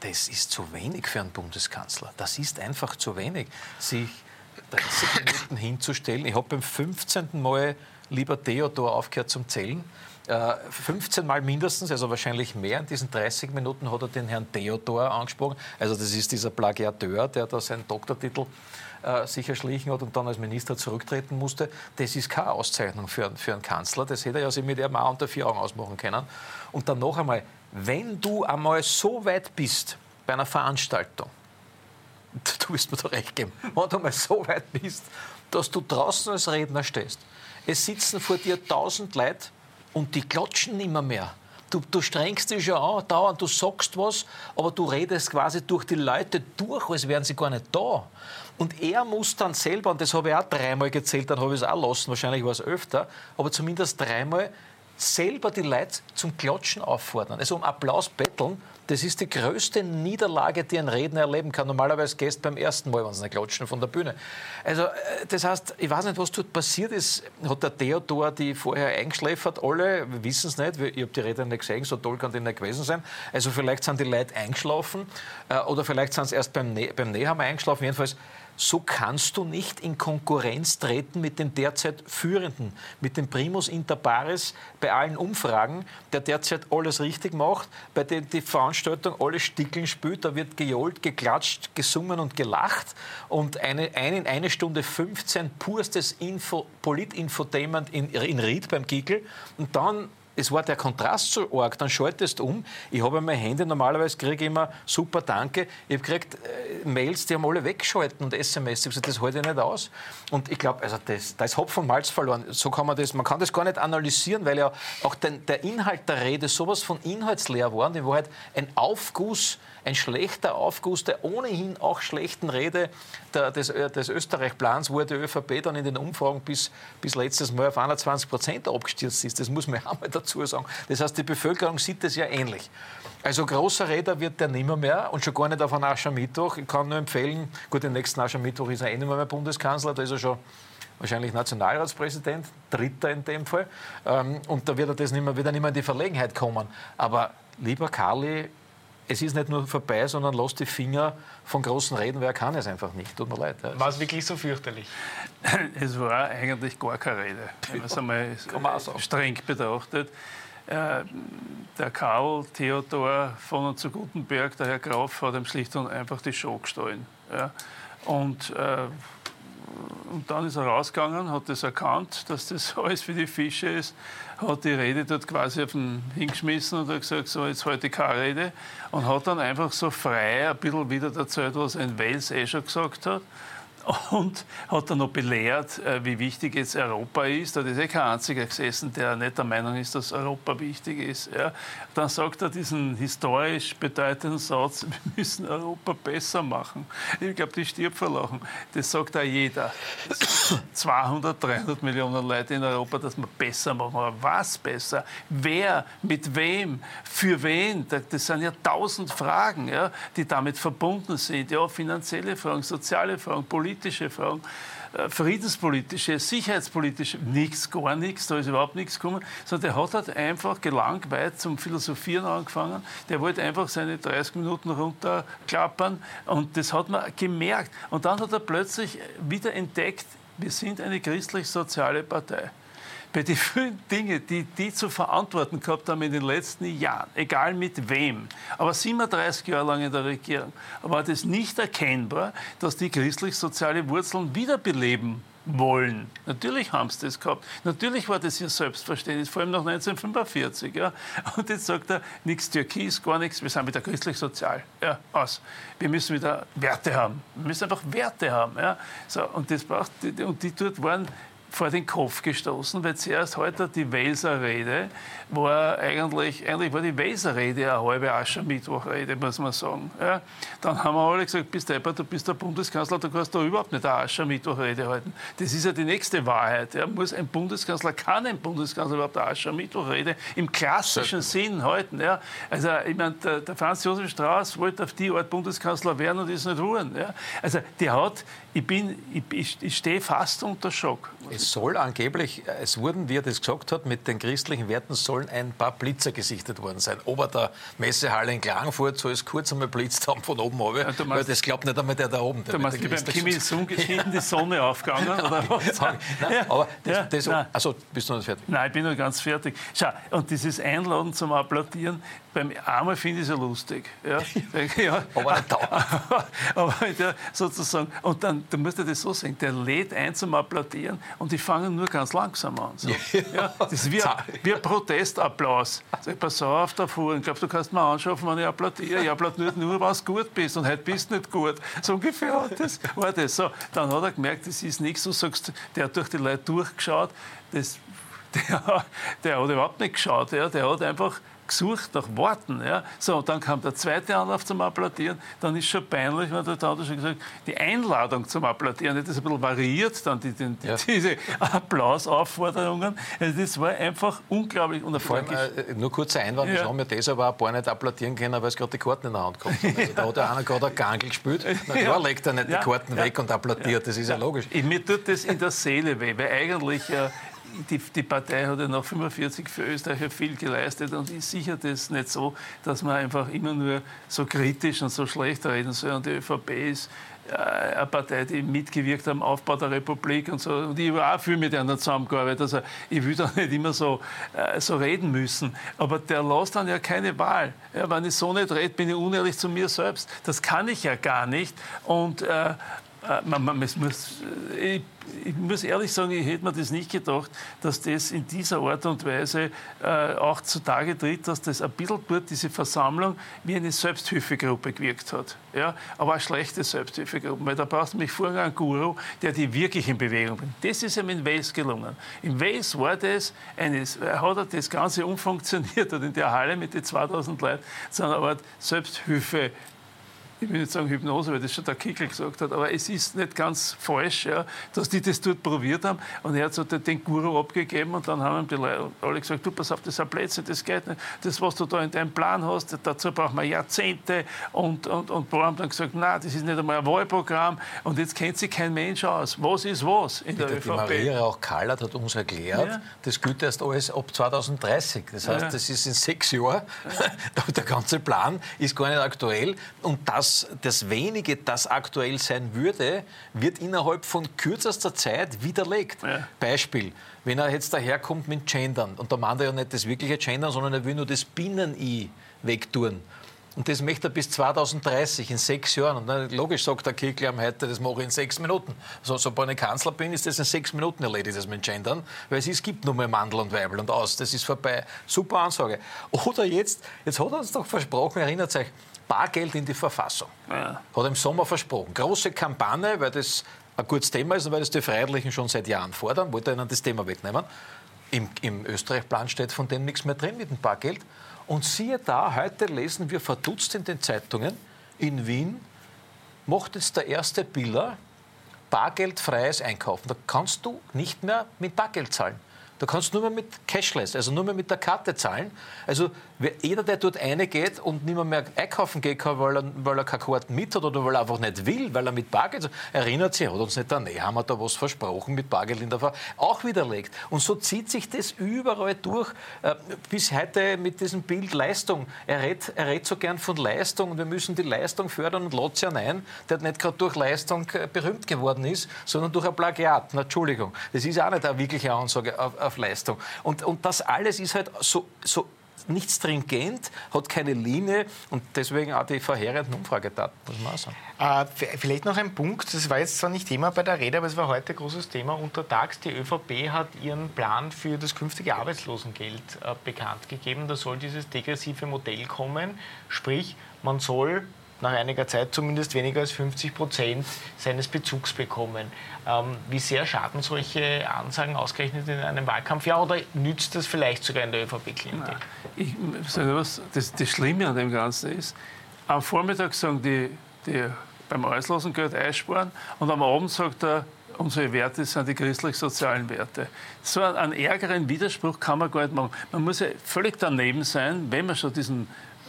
das ist zu wenig für einen Bundeskanzler. Das ist einfach zu wenig, sich 30 Minuten hinzustellen. Ich habe beim 15. Mal lieber Theodor aufgehört zum Zählen. 15 äh, Mal mindestens, also wahrscheinlich mehr. In diesen 30 Minuten hat er den Herrn Theodor angesprochen. Also das ist dieser Plagiateur, der da seinen Doktortitel äh, sich erschlichen hat und dann als Minister zurücktreten musste. Das ist keine Auszeichnung für, für einen Kanzler. Das hätte er ja sich mit auch unter vier Augen ausmachen können. Und dann noch einmal, wenn du einmal so weit bist bei einer Veranstaltung, (laughs) du wirst mir da recht geben, wenn du mal so weit bist, dass du draußen als Redner stehst. Es sitzen vor dir tausend Leute und die klatschen nimmer mehr. Du, du strengst dich schon an, dauernd, du sagst was, aber du redest quasi durch die Leute durch, als wären sie gar nicht da. Und er muss dann selber, und das habe ich auch dreimal gezählt, dann habe ich es auch lassen, wahrscheinlich war es öfter, aber zumindest dreimal selber die Leute zum Klatschen auffordern, also um Applaus betteln das ist die größte Niederlage, die ein Redner erleben kann. Normalerweise gehst beim ersten Mal, wenn sie nicht klatschen, von der Bühne. Also, äh, das heißt, ich weiß nicht, was dort passiert ist. Hat der Theodor die vorher eingeschläfert? Alle wissen es nicht. Ich habe die Redner nicht gesehen, so toll kann die nicht gewesen sein. Also, vielleicht sind die Leute eingeschlafen äh, oder vielleicht sind sie erst beim, ne beim Nehammer eingeschlafen. Jedenfalls, so kannst du nicht in Konkurrenz treten mit dem derzeit Führenden, mit dem Primus inter pares bei allen Umfragen, der derzeit alles richtig macht, bei dem die Veranstaltung alle Stickeln spült, da wird gejohlt, geklatscht, gesungen und gelacht und eine, eine, eine Stunde 15 purstes Info, Polit-Infotainment in, in Ried beim Gickel und dann es war der Kontrast so arg, dann schaltest du um. Ich habe meine Hände, normalerweise kriege ich immer super Danke. Ich habe gekriegt äh, Mails, die haben alle weggeschalten und SMS. Ich habe gesagt, das halte ich nicht aus. Und ich glaube, also das, da ist Hopfen und Malz verloren. So kann man das, man kann das gar nicht analysieren, weil ja auch den, der Inhalt der Rede sowas von inhaltsleer war. Und in Wahrheit ein Aufguss ein schlechter Aufguss der ohnehin auch schlechten Rede der, des, äh, des Österreich-Plans, wo die ÖVP dann in den Umfragen bis, bis letztes Mal auf 21 Prozent abgestürzt ist. Das muss man auch mal dazu sagen. Das heißt, die Bevölkerung sieht das ja ähnlich. Also großer Räder wird der nimmer mehr und schon gar nicht auf einen Aschermittwoch. Ich kann nur empfehlen, gut, den nächsten Aschermittwoch ist er eh nicht mehr, Bundeskanzler, da ist er schon wahrscheinlich Nationalratspräsident, Dritter in dem Fall. Ähm, und da wird er das nicht mehr, wieder nicht mehr in die Verlegenheit kommen. Aber lieber Karli, es ist nicht nur vorbei, sondern lass die Finger von großen Reden, wer kann es einfach nicht. Tut mir leid. War es wirklich so fürchterlich? (laughs) Es war eigentlich gar keine Rede, wenn (laughs) man es einmal streng betrachtet. Äh, der Karl Theodor von und zu Gutenberg, der Herr Graf, hat ihm schlicht und einfach die Show gestohlen. Ja. Und äh, und dann ist er rausgegangen, hat das erkannt, dass das (laughs) alles für die Fische ist, hat die Rede dort quasi auf den hingeschmissen und hat gesagt, so jetzt heute keine Rede. Und hat dann einfach so frei ein bisschen wieder erzählt, was ein Wels eh schon gesagt hat und hat dann noch belehrt, äh, wie wichtig jetzt Europa ist. Da ist eh kein einziger gesessen, der nicht der Meinung ist, dass Europa wichtig ist. Ja. Dann sagt er diesen historisch bedeutenden Satz, (laughs) wir müssen Europa besser machen. Ich glaube, die stirbt vor Lachen. Das sagt auch jeder. (coughs) 200, 300 Millionen Leute in Europa, dass wir besser machen. Aber was besser? Wer? Mit wem? Für wen? Das sind ja tausend Fragen, ja, die damit verbunden sind. Ja, finanzielle Fragen, soziale Fragen, politische politische Fragen, äh, friedenspolitische, sicherheitspolitische, nichts, gar nichts, da ist überhaupt nichts gekommen, sondern der hat halt einfach gelangweilt zum Philosophieren angefangen. Der wollte einfach seine 30 Minuten runterklappern und das hat man gemerkt. Und dann hat er plötzlich wieder entdeckt, wir sind eine christlich-soziale Partei bei den vielen Dingen, die die zu verantworten gehabt haben in den letzten Jahren, egal mit wem, aber 37 Jahre lang in der Regierung, war das nicht erkennbar, dass die christlich-soziale Wurzeln wiederbeleben wollen. Natürlich haben sie das gehabt. Natürlich war das ihr Selbstverständnis, vor allem nach 1945. Ja. Und jetzt sagt er, nichts Türkis, gar nichts, wir sind wieder christlich-sozial. Ja, aus. Wir müssen wieder Werte haben. Wir müssen einfach Werte haben. Ja. So, und, das braucht, und die dort waren vor den Kopf gestoßen, weil zuerst heute die Welser-Rede war eigentlich, eigentlich war die Welser-Rede eine halbe Aschermittwoch-Rede, muss man sagen. Ja. Dann haben wir alle gesagt, bist du du bist der Bundeskanzler, du kannst da überhaupt nicht eine Aschermittwoch-Rede halten. Das ist ja die nächste Wahrheit. Ja. Muss ein Bundeskanzler, kann ein Bundeskanzler überhaupt eine Aschermittwoch-Rede im klassischen. Sinn halten? Ja. Also, ich meine, der, der, Franz Josef Strauß wollte auf die Art Bundeskanzler werden und ist nicht ruhen. Ja. Also, der hat, ich bin, ich, ich stehe fast unter Schock. Es soll angeblich, es wurden, wie er das gesagt hat, mit den christlichen Werten sollen ein paar Blitzer gesichtet worden sein. Ober der Messehalle in Klagenfurt soll es kurz einmal blitzt haben von oben runter. Ja, weil das glaubt nicht einmal der da oben. Der du meinst, beim Kim Il-sung ist hinten die Sonne (laughs) aufgegangen? Oder was? Nein, ja. aber das, das ja, also bist du noch nicht fertig? Nein, ich bin noch ganz fertig. Schau, und dieses Einladen zum Applaudieren, beim einmal finde ich es ja lustig. Ja. (laughs) ja. aber (laughs) aber der, sozusagen, und dann, du musst dir das so sagen, der lädt ein zum Applaudieren und die fangen nur ganz langsam an. So. Ja. das ist wie ein, wie ein Protestapplaus. Sag, pass auf davor, ich glaube, du kannst mir anschauen, wenn ich applaudiere. Ich applaudiere nur, wenn du gut bist und heute bist du nicht gut. So ungefähr das, war das. So, dann hat er gemerkt, das ist nichts. Du sagst, der hat durch die Leute durchgeschaut. Das, (laughs) der, der hat überhaupt nicht geschaut. Ja. Der hat einfach gesucht nach Worten. Ja. So, dann kam der zweite Anlauf zum Applaudieren. Dann ist schon peinlich, weil der hat schon gesagt, die Einladung zum Applaudieren, das ist ein bisschen variiert, dann die, die, ja. (laughs) diese Applausaufforderungen. Also das war einfach unglaublich. Und Vor allem, äh, nur kurzer Einwand, ja. haben ja das aber ein paar nicht applaudieren können, weil es gerade die Karten in der Hand kommt. Also da hat ja einer gerade ein Gangel gespielt. Na klar, legt er nicht die Karten weg und applaudiert, das ist ja, logisch. Mir tut das in der Seele weh, weil eigentlich äh, die, die, Partei hat ja nach 45 für Österreich viel geleistet und ist sicher das nicht so, dass man einfach immer nur so kritisch und so schlecht reden soll. Und die ÖVP ist äh, eine Partei, die mitgewirkt hat am Aufbau der Republik und so. Und ich habe auch viel mit einer zusammengearbeitet. Also ich will da (laughs) nicht immer so, äh, so reden müssen. Aber der lässt dann ja keine Wahl. Ja, wenn ich so nicht rede, bin ich unehrlich zu mir selbst. Das kann ich ja gar nicht. Und äh, äh, man, man, muss, äh, ich, ich, muss ehrlich sagen, ich hätte mir das nicht gedacht, dass das in dieser Art und Weise äh, auch zutage tritt, dass das ein bisschen dort diese Versammlung wie eine Selbsthilfegruppe gewirkt hat. Ja? Aber eine schlechte Selbsthilfegruppe, weil da brauchst du mich vorher einen Guru, der die wirklich in Bewegung bringt. Das ist ihm in Wales gelungen. In Wales war das, eines, hat das Ganze umfunktioniert und in der Halle mit den 2000 Leuten, sondern eine Art Selbsthilfe ich will nicht sagen Hypnose, weil das schon der Kickel gesagt hat, aber es ist nicht ganz falsch, ja, dass die das dort probiert haben. Und er hat so den Guru abgegeben und dann haben die Leute alle gesagt, du, pass auf, das ist ein Blödsinn, das geht nicht. Das, was du da in deinem Plan hast, dazu braucht man Jahrzehnte. Und, und, und Bauer haben dann gesagt, nein, das ist nicht einmal ein Wahlprogramm und jetzt kennt sich kein Mensch aus. Was ist was in der die, ÖVP? Die Maria auch Kallert hat uns erklärt, ja. das gilt erst alles ab 2030. Das heißt, ja. das ist in sechs Jahren. Ja. (laughs) der ganze Plan ist gar nicht aktuell. Und das das, das wenige, das aktuell sein würde, wird innerhalb von kürzester Zeit widerlegt. Ja. Beispiel, wenn er jetzt daherkommt mit Gendern, und da meint er ja nicht das wirkliche Gendern, sondern er will nur das Binnen-I wegtun. Und das möchte er bis 2030, in sechs Jahren. Und dann, logisch sagt der Kickl am heute, das mache ich in sechs Minuten. So, sobald ich Kanzler bin, ist das in sechs Minuten erledigt, das mit Gendern. Weil es, es gibt nur mehr Mandel und Weibel und aus. Das ist vorbei. Super Ansage. Oder jetzt, jetzt hat er uns doch versprochen, erinnert euch, Bargeld in die Verfassung. Ja. Hat er im Sommer versprochen. Große Kampagne, weil das ein gutes Thema ist und weil das die Freiheitlichen schon seit Jahren fordern, wollte er ihnen das Thema wegnehmen. Im, im Österreich-Plan steht von dem nichts mehr drin mit dem Bargeld. Und siehe da, heute lesen wir verdutzt in den Zeitungen, in Wien macht jetzt der erste Biller bargeldfreies Einkaufen. Da kannst du nicht mehr mit Bargeld zahlen. Du kannst nur mehr mit Cashless, also nur mehr mit der Karte zahlen. Also jeder, der dort reingeht und nicht mehr, einkaufen gehen kann, weil er, weil er keine Karten mit hat oder weil er einfach nicht will, weil er mit Bargeld, erinnert sich, hat uns nicht an, nee, haben wir da was versprochen mit Bargeld in der Fahrt, auch widerlegt. Und so zieht sich das überall durch, äh, bis heute mit diesem Bild Leistung. Er redet, er redet so gern von Leistung und wir müssen die Leistung fördern und ja ein, der nicht gerade durch Leistung äh, berühmt geworden ist, sondern durch ein Plagiat. Na, Entschuldigung, das ist auch nicht eine wirkliche Ansage auf, auf Leistung. Und, und das alles ist halt so, so nicht stringent, hat keine Linie und deswegen auch die verheerenden Umfragedaten, muss man auch sagen. Äh, vielleicht noch ein Punkt, das war jetzt zwar nicht Thema bei der Rede, aber es war heute ein großes Thema untertags. Die ÖVP hat ihren Plan für das künftige Arbeitslosengeld äh, bekannt gegeben. Da soll dieses degressive Modell kommen, sprich, man soll nach einiger Zeit zumindest weniger als 50 Prozent seines Bezugs bekommen. Ähm, wie sehr schaden solche Ansagen ausgerechnet in einem Wahlkampfjahr oder nützt das vielleicht sogar in der ÖVP-Klientel? Ich sage was, das, das Schlimme an dem Ganzen ist, am Vormittag sagen die, die beim Arbeitslosengeld einsparen und am Abend sagt er, unsere Werte sind die christlich-sozialen Werte. So einen ärgeren Widerspruch kann man gar nicht machen. Man muss ja völlig daneben sein, wenn man schon diesen,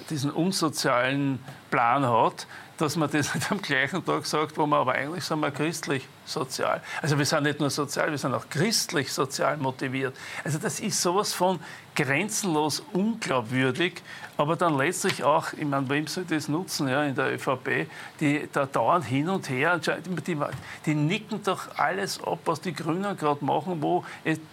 diesen unsozialen Plan hat, dass man das nicht am gleichen Tag sagt, wo man aber eigentlich sind wir christlich-sozial. Also wir sind nicht nur sozial, wir sind auch christlich-sozial motiviert. Also das ist sowas von grenzenlos unglaubwürdig, aber dann letztlich auch, ich meine, wem soll das nutzen ja, in der ÖVP, die da dauernd hin und her, die, die nicken doch alles ab, was die Grünen gerade machen, wo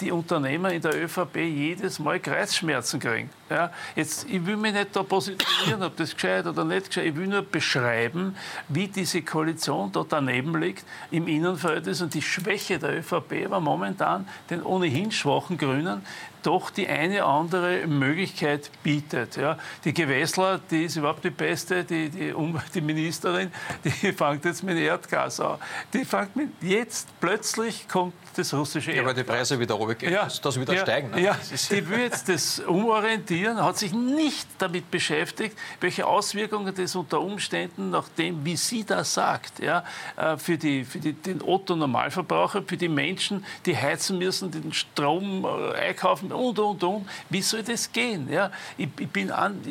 die Unternehmer in der ÖVP jedes Mal Kreuzschmerzen kriegen. Ja, jetzt, ich will mich nicht da positionieren, ob das gescheit oder nicht gescheit, ich will nur beschreiben, wie diese Koalition da daneben liegt im Innenverhältnis und die Schwäche der ÖVP war momentan den ohnehin schwachen Grünen doch die eine andere Möglichkeit bietet. Ja. Die Gewessler, die ist überhaupt die beste, die, die, (laughs) die Ministerin, die fängt jetzt mit Erdgas an. Die fängt mit, jetzt plötzlich kommt das russische Erdgas. Ja, weil die Preise wieder runtergehen, ja, das wieder ja, steigen. Ne? Ja, die will jetzt das umorientieren, hat sich nicht damit beschäftigt, welche Auswirkungen das unter Umständen, nach dem, wie sie das sagt, ja, äh, für, die, für die, den Otto-Normalverbraucher, für die Menschen, die heizen müssen, den Strom äh, einkaufen und, und, und. Wie soll das gehen? Ja? Ich, ich,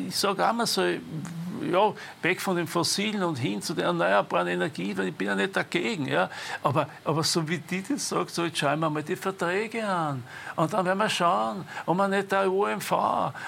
ich sage auch mal so, ja, weg von den Fossilen und hin zu der erneuerbaren Energie, weil ich bin ja nicht dagegen. Ja? Aber, aber so wie die das sagt, so jetzt schauen wir mal die Verträge an. Und dann werden wir schauen, ob man nicht der OMV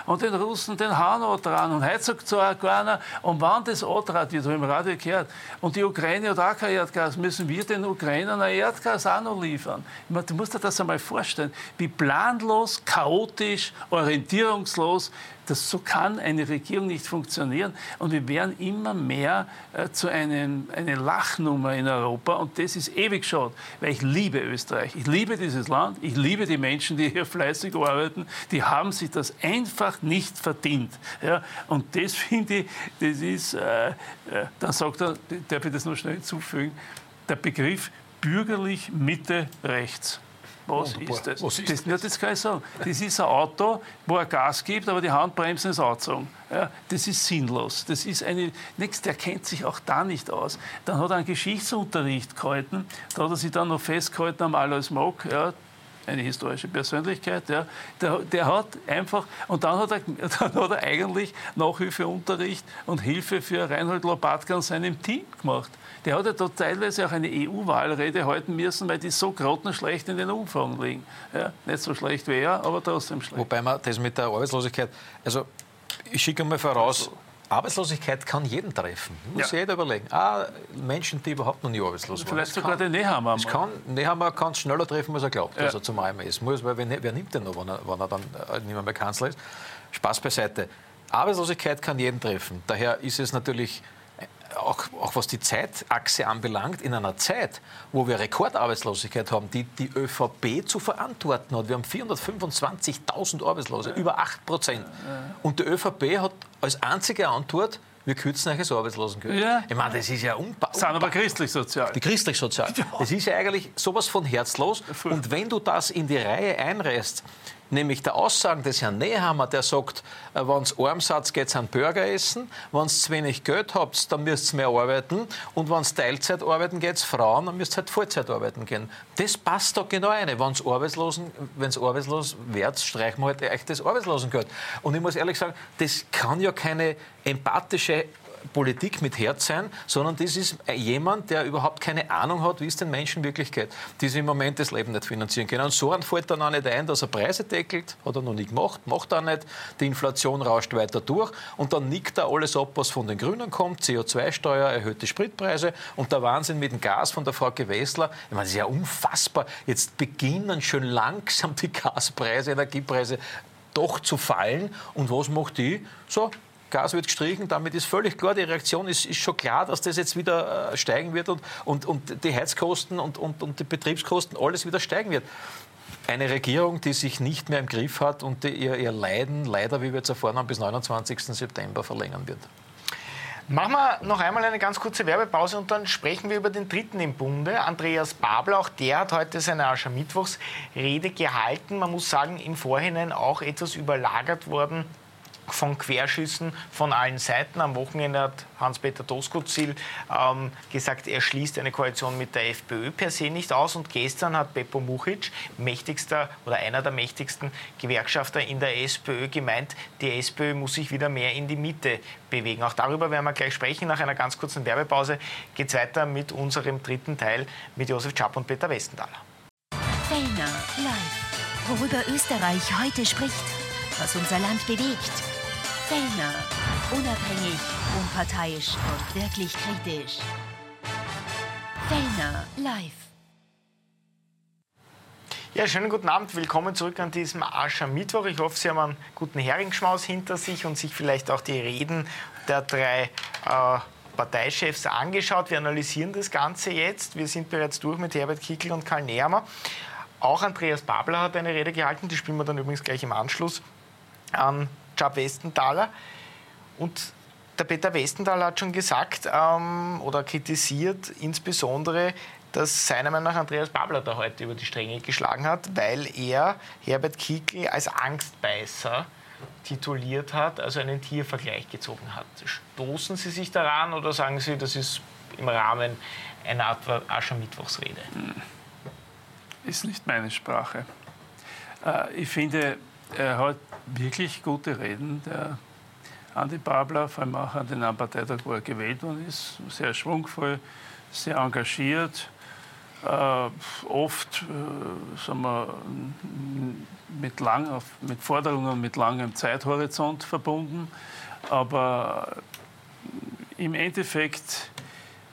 und den Russen den Hahn dran. Und heute sagt so einer, und wann das antrat wird, habe ich im Radio gehört, und die Ukraine hat auch kein Erdgas, müssen wir den Ukrainern ein Erdgas auch noch liefern. Ich meine, du musst dir das einmal vorstellen, wie planlos, chaotisch, orientierungslos das, so kann eine Regierung nicht funktionieren. Und wir werden immer mehr äh, zu einem, einer Lachnummer in Europa. Und das ist ewig schade, weil ich liebe Österreich. Ich liebe dieses Land. Ich liebe die Menschen, die hier (laughs) fleißig arbeiten. Die haben sich das einfach nicht verdient. Ja? Und das (laughs) finde ich, das ist, äh, äh, dann sagt er, darf ich das noch schnell hinzufügen, der Begriff bürgerlich Mitte rechts. Was oh, ist das? Was ist das? das? das kann ich sagen. Das ist ein Auto, wo er Gas gibt, aber die Handbremse ist angezogen. Ja, das ist sinnlos. Das ist eine, nix, der kennt sich auch da nicht aus. Dann hat er einen Geschichtsunterricht gehalten, da hat er sich dann noch festgehalten am Alois Mock, ja, eine historische Persönlichkeit, ja, der, der, hat einfach, und dann hat, er, (laughs) dann hat er eigentlich Nachhilfeunterricht und Hilfe für Reinhold Lopatka und seinem Team gemacht. Der hat ja dort teilweise auch eine EU-Wahlrede halten müssen, weil die so grottenschlecht in den Umfragen liegen. Ja, nicht so schlecht wie er, aber trotzdem schlecht. Wobei man das mit der Arbeitslosigkeit, also ich schicke mal voraus, Arbeitslosigkeit kann jeden treffen. Muss ja. jeder überlegen. Ah, Menschen, die überhaupt noch nie arbeitslos waren. Vielleicht sogar den Nehammer. Es kann, Nehammer kann es schneller treffen, als er glaubt, ja. dass er zum AMS muss. Weil wer, wer nimmt den noch, wenn er, wenn er dann äh, nicht mehr Kanzler ist? Spaß beiseite. Arbeitslosigkeit kann jeden treffen. Daher ist es natürlich auch, auch, was die Zeitachse anbelangt, in einer Zeit, wo wir Rekordarbeitslosigkeit haben, die die ÖVP zu verantworten hat. Wir haben 425.000 Arbeitslose, über 8 Prozent. Und die ÖVP hat als einzige Antwort, wir kürzen euch das Arbeitslosengeld. Ja. Ich meine, das ist ja unpassend. Sind aber christlich-sozial. Die christlich-sozial. (laughs) Ja. Das ist ja eigentlich sowas von herzlos. Und wenn du das in die Reihe einreißt, nämlich der Aussagen des Herrn Nehammer, der sagt, äh, wenn es arm seid, geht es an Burger essen, wenn es zu wenig Geld habt, dann müsst ihr mehr arbeiten und wenn es Teilzeit arbeiten geht, Frauen, dann müsst ihr halt Vollzeit arbeiten gehen. Das passt da genau rein. Wenn es wenn's arbeitslos wird, streichen wir halt echt das Arbeitslosengeld. Und ich muss ehrlich sagen, das kann ja keine empathische Politik mit Herz sein, sondern das ist jemand, der überhaupt keine Ahnung hat, wie es den Menschen wirklich geht, die sich im Moment das Leben nicht finanzieren können. Und so fällt dann auch nicht ein, dass er Preise deckelt, hat er noch nie gemacht, macht er nicht. Die Inflation rauscht weiter durch und dann nickt er alles ab, was von den Grünen kommt, CO2-Steuer, erhöhte Spritpreise und der Wahnsinn mit dem Gas von der Frau Gewessler. Ich meine, das ist ja unfassbar. Jetzt beginnen schon langsam die Gaspreise, Energiepreise doch zu fallen. Und was macht die? So, Gas wird gestrichen, damit ist völlig klar, die Reaktion ist, ist schon klar, dass das jetzt wieder äh, steigen wird und, und, und die Heizkosten und, und, und die Betriebskosten alles wieder steigen wird. Eine Regierung, die sich nicht mehr im Griff hat und ihr, ihr Leiden leider, wie wir jetzt erfahren haben, bis 29. September verlängern wird. Machen wir noch einmal eine ganz kurze Werbepause und dann sprechen wir über den dritten im Bunde, Andreas Babler. Auch der hat heute seine Aschermittwochsrede gehalten. Man muss sagen, im Vorhinein auch etwas überlagert von Querschüssen von allen Seiten. Am Wochenende hat Hans-Peter Doskozil ähm, gesagt, er schließt eine Koalition mit der FPÖ per se nicht aus. Und gestern hat Beppo Muchic, mächtigster oder einer der mächtigsten Gewerkschafter in der SPÖ, gemeint, die SPÖ muss sich wieder mehr in die Mitte bewegen. Auch darüber werden wir gleich sprechen. Nach einer ganz kurzen Werbepause geht es weiter mit unserem dritten Teil mit Josef Schapp und Peter Westenthaler. Fellner live. Worüber Österreich heute spricht, was unser Land bewegt. Fellner Unabhängig, unparteiisch und wirklich kritisch. Fellner live. Ja, schönen guten Abend. Willkommen zurück an diesem Aschermittwoch. Ich hoffe, Sie haben einen guten Heringsschmaus hinter sich und sich vielleicht auch die Reden der drei äh, Parteichefs angeschaut. Wir analysieren das Ganze jetzt. Wir sind bereits durch mit Herbert Kickl und Karl Nehammer. Auch Andreas Babler hat eine Rede gehalten, die spielen wir dann übrigens gleich im Anschluss an Chab Westenthaler. Und der Peter Westendal hat schon gesagt ähm, oder kritisiert insbesondere, dass seiner Meinung nach Andreas Babler da heute über die Stränge geschlagen hat, weil er Herbert Kickl als Angstbeißer tituliert hat, also einen Tiervergleich gezogen hat. Stoßen Sie sich daran oder sagen Sie, das ist im Rahmen einer Art Aschermittwochsrede? Hm. Ist nicht meine Sprache. Äh, ich finde, er hat wirklich gute Reden. Der Andi Babler, vor allem auch an den Parteitag, wo er gewählt worden ist. Sehr schwungvoll, sehr engagiert, äh, oft äh, sagen wir, mit, lang, mit Forderungen mit langem Zeithorizont verbunden. Aber im Endeffekt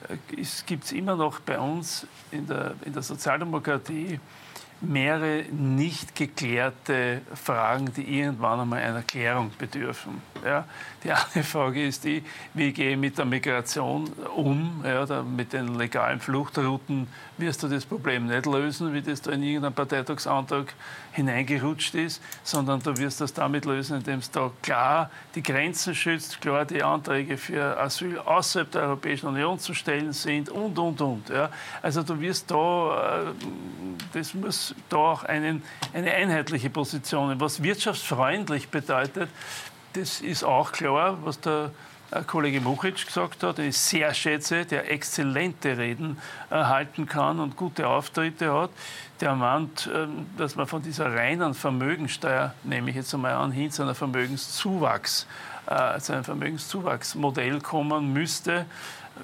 äh, gibt es immer noch bei uns in der, in der Sozialdemokratie mehrere nicht geklärte Fragen, die irgendwann einmal einer Klärung bedürfen. Ja, die eine Frage ist die, wie gehe ich mit der Migration um, ja, oder mit den legalen Fluchtrouten, wirst du das Problem nicht lösen, wie das da in irgendeinem Parteitagsantrag hineingerutscht ist, sondern du wirst das damit lösen, indem es da klar die Grenzen schützt, klar die Anträge für Asyl außerhalb der Europäischen Union zu stellen sind und, und, und. Ja. Also du wirst da, äh, das muss da auch einen, eine einheitliche Position, was wirtschaftsfreundlich bedeutet, das ist auch klar, was der äh, Kollege Muchic gesagt hat, den ich sehr schätze, der exzellente Reden äh, halten kann und gute Auftritte hat. Der meint, ähm, dass man von dieser reinen Vermögensteuer, nehme ich jetzt einmal an, hin zu einer Vermögenszuwachs, äh, zu einem Vermögenszuwachsmodell kommen müsste.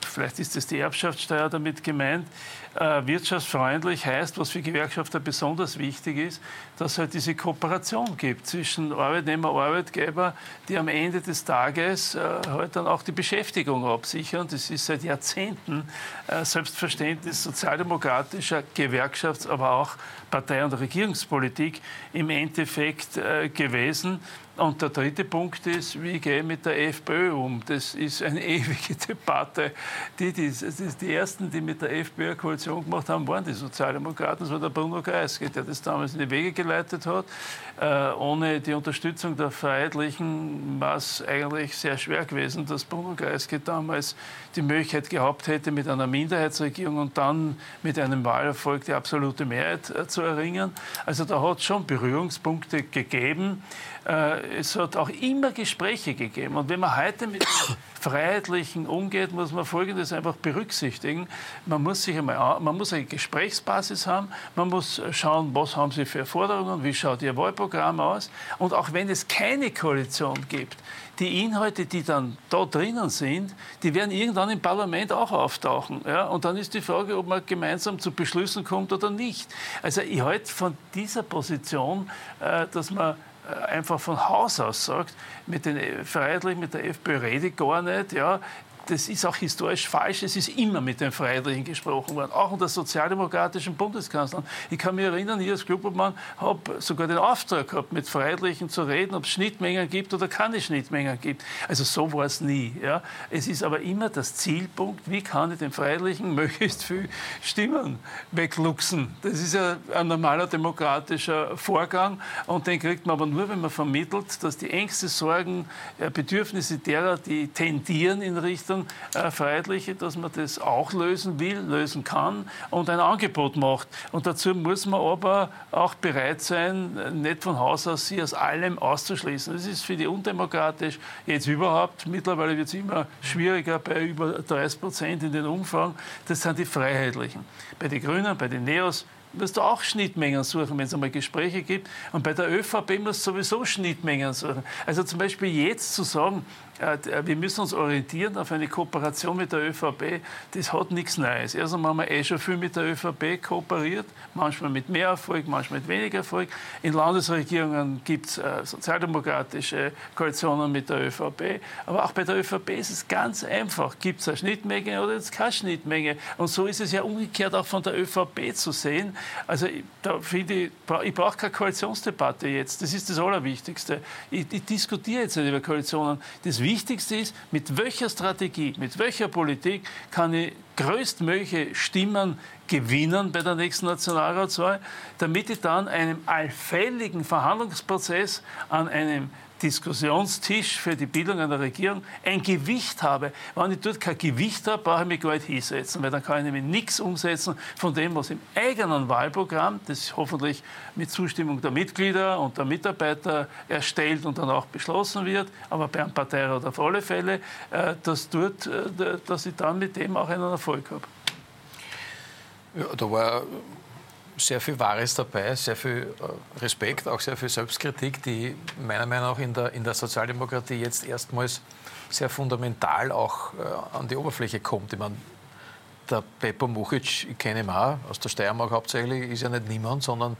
Vielleicht ist es die Erbschaftssteuer damit gemeint wirtschaftsfreundlich heißt, was für Gewerkschafter besonders wichtig ist, dass es halt diese Kooperation gibt zwischen Arbeitnehmer und Arbeitgeber, die am Ende des Tages äh, halt dann auch die Beschäftigung absichern. Das ist seit Jahrzehnten äh, Selbstverständnis sozialdemokratischer Gewerkschafts-, aber auch Partei- und Regierungspolitik im Endeffekt äh, gewesen. Und der dritte Punkt ist, wie gehe ich mit der FPÖ um? Das ist eine (laughs) ewige Debatte. Die, die, ist die ersten, die mit der FPÖ Koalition gemacht haben, waren die Sozialdemokraten. Das war der Bruno Kreisky, der das damals in die Wege geleitet hat. Äh, ohne die Unterstützung der Freiheitlichen war es eigentlich sehr schwer gewesen, dass Bruno Kreisky damals die Möglichkeit gehabt hätte, mit einer Minderheitsregierung und dann mit einem Wahlerfolg die absolute Mehrheit äh, zu erringen. Also da hat es schon Berührungspunkte gegeben. Äh, es hat auch immer Gespräche gegeben. Und wenn man heute mit (coughs) Freiheitlichen umgeht, muss man Folgendes einfach berücksichtigen. Man muss, sich einmal, man muss eine Gesprächsbasis haben, man muss schauen, was haben sie für Forderungen, wie schaut ihr Wahlprogramm aus. Und auch wenn es keine Koalition gibt, die Inhalte, die dann da drinnen sind, die werden irgendwann im Parlament auch auftauchen. Ja? Und dann ist die Frage, ob man gemeinsam zu Beschlüssen kommt oder nicht. Also ich halte von dieser Position, äh, dass man einfach von Haus aus sagt, mit den Freiheitlichen, mit der FPÖ rede ich gar nicht. Ja, das ist auch historisch falsch. Es ist immer mit den Freiheitlichen gesprochen worden, auch unter sozialdemokratischen Bundeskanzlern. Ich kann mich erinnern, ich als Klubobmann habe sogar den Auftrag gehabt, mit Freiheitlichen zu reden, ob es Schnittmengen gibt oder keine Schnittmengen gibt. Also so war es nie. Ja. Es ist aber immer das Zielpunkt, wie kann ich den Freiheitlichen (laughs) möglichst viel Stimmen wegluchsen. Das ist ja ein normaler demokratischer Vorgang und den kriegt man aber nur, wenn man vermittelt, dass die Ängste, Sorgen, Bedürfnisse derer, die tendieren in Richtung äh, Freiheitliche, dass man das auch lösen will, lösen kann und ein Angebot macht. Und dazu muss man aber auch bereit sein, nicht von Haus aus sie aus allem auszuschließen. Das ist für die undemokratisch, jetzt überhaupt. Mittlerweile wird es immer schwieriger bei über 30 Prozent in den Umfragen. Das sind die Freiheitlichen. Bei den Grünen, bei den Neos musst du auch Schnittmengen suchen, wenn es einmal Gespräche gibt. Und bei der ÖVP musst du sowieso Schnittmengen suchen. Also zum Beispiel jetzt zu sagen, wir müssen uns orientieren auf eine Kooperation mit der ÖVP. Das hat nichts Neues. Erst einmal haben wir eh schon viel mit der ÖVP kooperiert, manchmal mit mehr Erfolg, manchmal mit weniger Erfolg. In Landesregierungen gibt es äh, sozialdemokratische Koalitionen mit der ÖVP. Aber auch bei der ÖVP ist es ganz einfach. Gibt es eine Schnittmenge oder jetzt keine Schnittmenge? Und so ist es ja umgekehrt auch von der ÖVP zu sehen. Also da finde ich, ich brauche keine Koalitionsdebatte jetzt. Das ist das Allerwichtigste. Ich, ich diskutiere jetzt nicht über Koalitionen. Das Wichtigste ist, mit welcher Strategie, mit welcher Politik kann ich größtmögliche Stimmen gewinnen bei der nächsten Nationalratswahl, damit ich dann einem allfälligen Verhandlungsprozess an einem Diskussionstisch für die Bildung einer Regierung ein Gewicht habe. Wenn ich dort kein Gewicht habe, brauche ich mich gar nicht hinsetzen, weil dann kann ich nämlich nichts umsetzen von dem, was im eigenen Wahlprogramm, das hoffentlich mit Zustimmung der Mitglieder und der Mitarbeiter erstellt und dann auch beschlossen wird, aber bei einem Parteirat auf alle Fälle, äh, dass, dort, äh, dass ich dann mit dem auch einen Erfolg habe. Ja, da war sehr viel Wahres dabei, sehr viel äh, Respekt, auch sehr viel Selbstkritik, die meiner Meinung nach in der, in der Sozialdemokratie jetzt erstmals sehr fundamental auch äh, an die Oberfläche kommt. Ich meine, der Beppo Muchic, ich kenne ihn auch, aus der Steiermark hauptsächlich, ist ja nicht niemand, sondern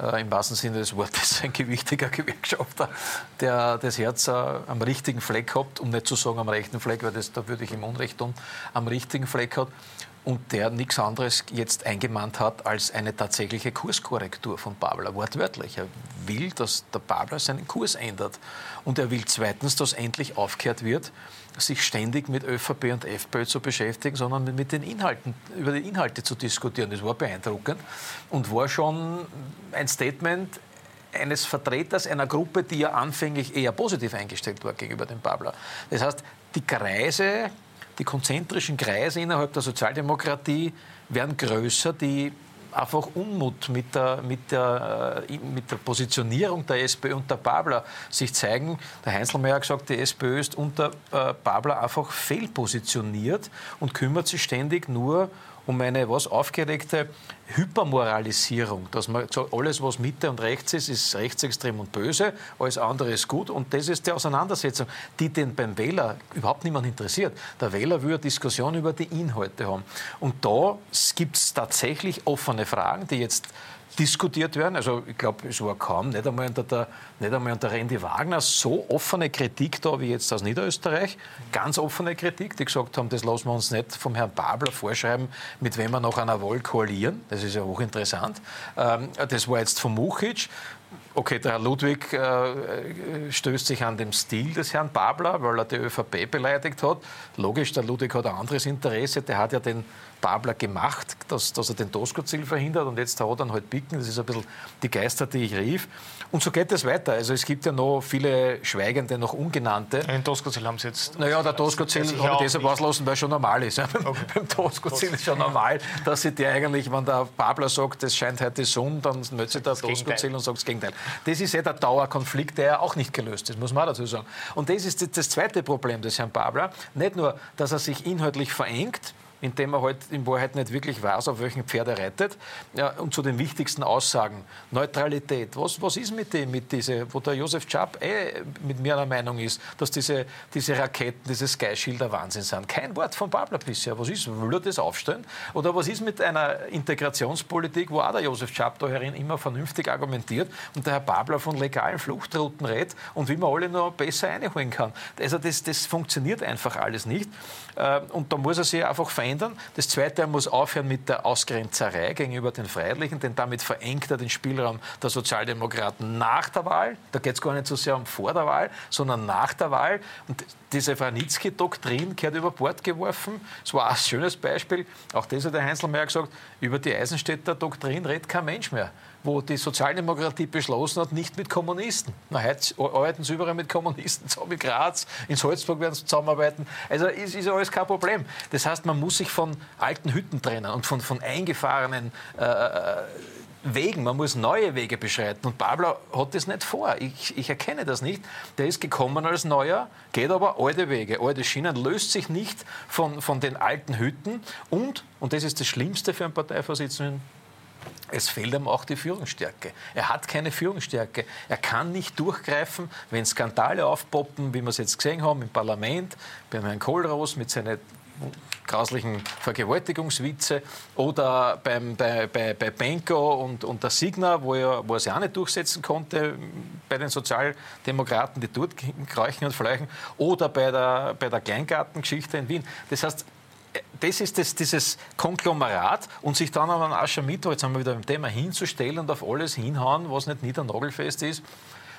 äh, im wahrsten Sinne des Wortes ein gewichtiger (laughs) Gewerkschafter, der das Herz äh, am richtigen Fleck hat, um nicht zu sagen am rechten Fleck, weil das, da würde ich ihm Unrecht tun, am richtigen Fleck hat und der nichts anderes jetzt eingemahnt hat als eine tatsächliche Kurskorrektur von Babler, wortwörtlich. Er will, dass der Babler seinen Kurs ändert. Und er will zweitens, dass endlich aufgehört wird, sich ständig mit ÖVP und FPÖ zu beschäftigen, sondern mit den Inhalten, über die Inhalte zu diskutieren. Das war beeindruckend und war schon ein Statement eines Vertreters einer Gruppe, die ja anfänglich eher positiv eingestellt war gegenüber dem Babler. Das heißt, die Kreise die konzentrischen Kreise innerhalb der Sozialdemokratie werden größer, die einfach Unmut mit der, mit, der, äh, mit der Positionierung der SPÖ und der Babler sich zeigen. Der Heinzelmeier hat gesagt, die SPÖ ist unter äh, Babler einfach fehlpositioniert und kümmert sich ständig nur um eine was aufgeregte Hypermoralisierung, dass man sagt, alles, was Mitte und rechts ist, ist rechtsextrem und böse, alles andere ist gut. Und das ist die Auseinandersetzung, die den beim Wähler überhaupt niemand interessiert. Der Wähler will eine Diskussion über die Inhalte haben. Und da gibt es tatsächlich offene Fragen, die jetzt diskutiert werden. Also ich glaube, es war kaum, nicht einmal, unter der, nicht einmal unter Randy Wagner, so offene Kritik da wie jetzt aus Niederösterreich. Ganz offene Kritik, die gesagt haben, das lassen wir uns nicht vom Herrn Babler vorschreiben, mit wem wir nach einer Wahl koalieren. Das ist ja hochinteressant. Ähm, das war jetzt von Muchic. Okay, der Herr Ludwig äh, stößt sich an dem Stil des Herrn Babler, weil er die ÖVP beleidigt hat. Logisch, der Ludwig hat ein anderes Interesse. Der hat ja den Babler gemacht, dass, dass er den Tosco-Ziel verhindert und jetzt haut er halt picken. Das ist ein bisschen die Geister, die ich rief. Und so geht es weiter. Also es gibt ja noch viele Schweigende, noch Ungenannte. Den Tosco-Ziel haben Sie jetzt... Naja, der Tosco-Ziel habe ich deshalb auslassen, weil es schon normal ist. Okay. (laughs) Beim Tosco-Ziel ist schon normal, dass sie der eigentlich, wenn der Babler sagt, es scheint heute Sonne, dann meldet sich der Tosco-Ziel und sagt das Gegenteil. Das ist ja der Dauerkonflikt, der ja auch nicht gelöst ist, muss man dazu sagen. Und das ist das zweite Problem des Herrn Babler. Nicht nur, dass er sich inhaltlich verengt, indem er halt in Wahrheit nicht wirklich weiß, auf welchen Pferd er reitet. Ja, und zu den wichtigsten Aussagen. Neutralität. Was, was ist mit dem, mit diese, wo der Josef Czap eh mit mir einer Meinung ist, dass diese, diese Raketen, diese Sky Shield Wahnsinn sind. Kein Wort von Babler bisher. Was ist? Will er das aufstellen? Oder was ist mit einer Integrationspolitik, wo auch der Josef Czap da herin immer vernünftig argumentiert und der Herr Babler von legalen Fluchtrouten redet und wie man alle noch besser einholen kann? Also das, das funktioniert einfach alles nicht. Äh, und da muss er sich einfach verändern. Das Zweite, er muss aufhören mit der Ausgrenzerei gegenüber den Freiheitlichen, denn damit verengt er den Spielraum der Sozialdemokraten nach der Wahl. Da geht es gar nicht so sehr um vor der Wahl, sondern nach der Wahl. Und diese Franitzky-Doktrin gehört über Bord geworfen. Es war ein schönes Beispiel. Auch das hat der Heinzelmeier gesagt. Über die Eisenstädter Doktrin redet kein Mensch mehr wo die Sozialdemokratie beschlossen hat, nicht mit Kommunisten. Na, heute arbeiten sie überall mit Kommunisten (laughs) zusammen in Graz, in Salzburg werden sie zusammenarbeiten. Also ist, ist alles kein Problem. Das heißt, man muss sich von alten Hütten trennen und von, von eingefahrenen äh, äh Wegen, man muss neue Wege beschreiten. Und Pablo hat das nicht vor. Ich, ich, erkenne das nicht. Der ist gekommen als Neuer, geht aber alte Wege, alte Schienen, löst sich nicht von, von den alten Hütten. Und, und das ist das Schlimmste für einen Parteivorsitzenden, es fehlt ihm auch die Führungsstärke. Er hat keine Führungsstärke. Er kann nicht durchgreifen, wenn Skandale aufpoppen, wie wir es jetzt gesehen haben im Parlament, bei Herrn Kohlroos mit seinen grauslichen Vergewaltigungswitze oder beim, bei, bei, bei Benko und, und der Signa, wo er, wo er sich auch nicht durchsetzen konnte bei den Sozialdemokraten, die dort kreuchen und fleuchen, oder bei der, bei der Kleingartengeschichte in Wien. Das heißt, das ist das, dieses Konglomerat und sich dann an einen Aschermittwoch, jetzt haben wir wieder beim Thema, hinzustellen und auf alles hinhauen, was nicht niedernagelfest ist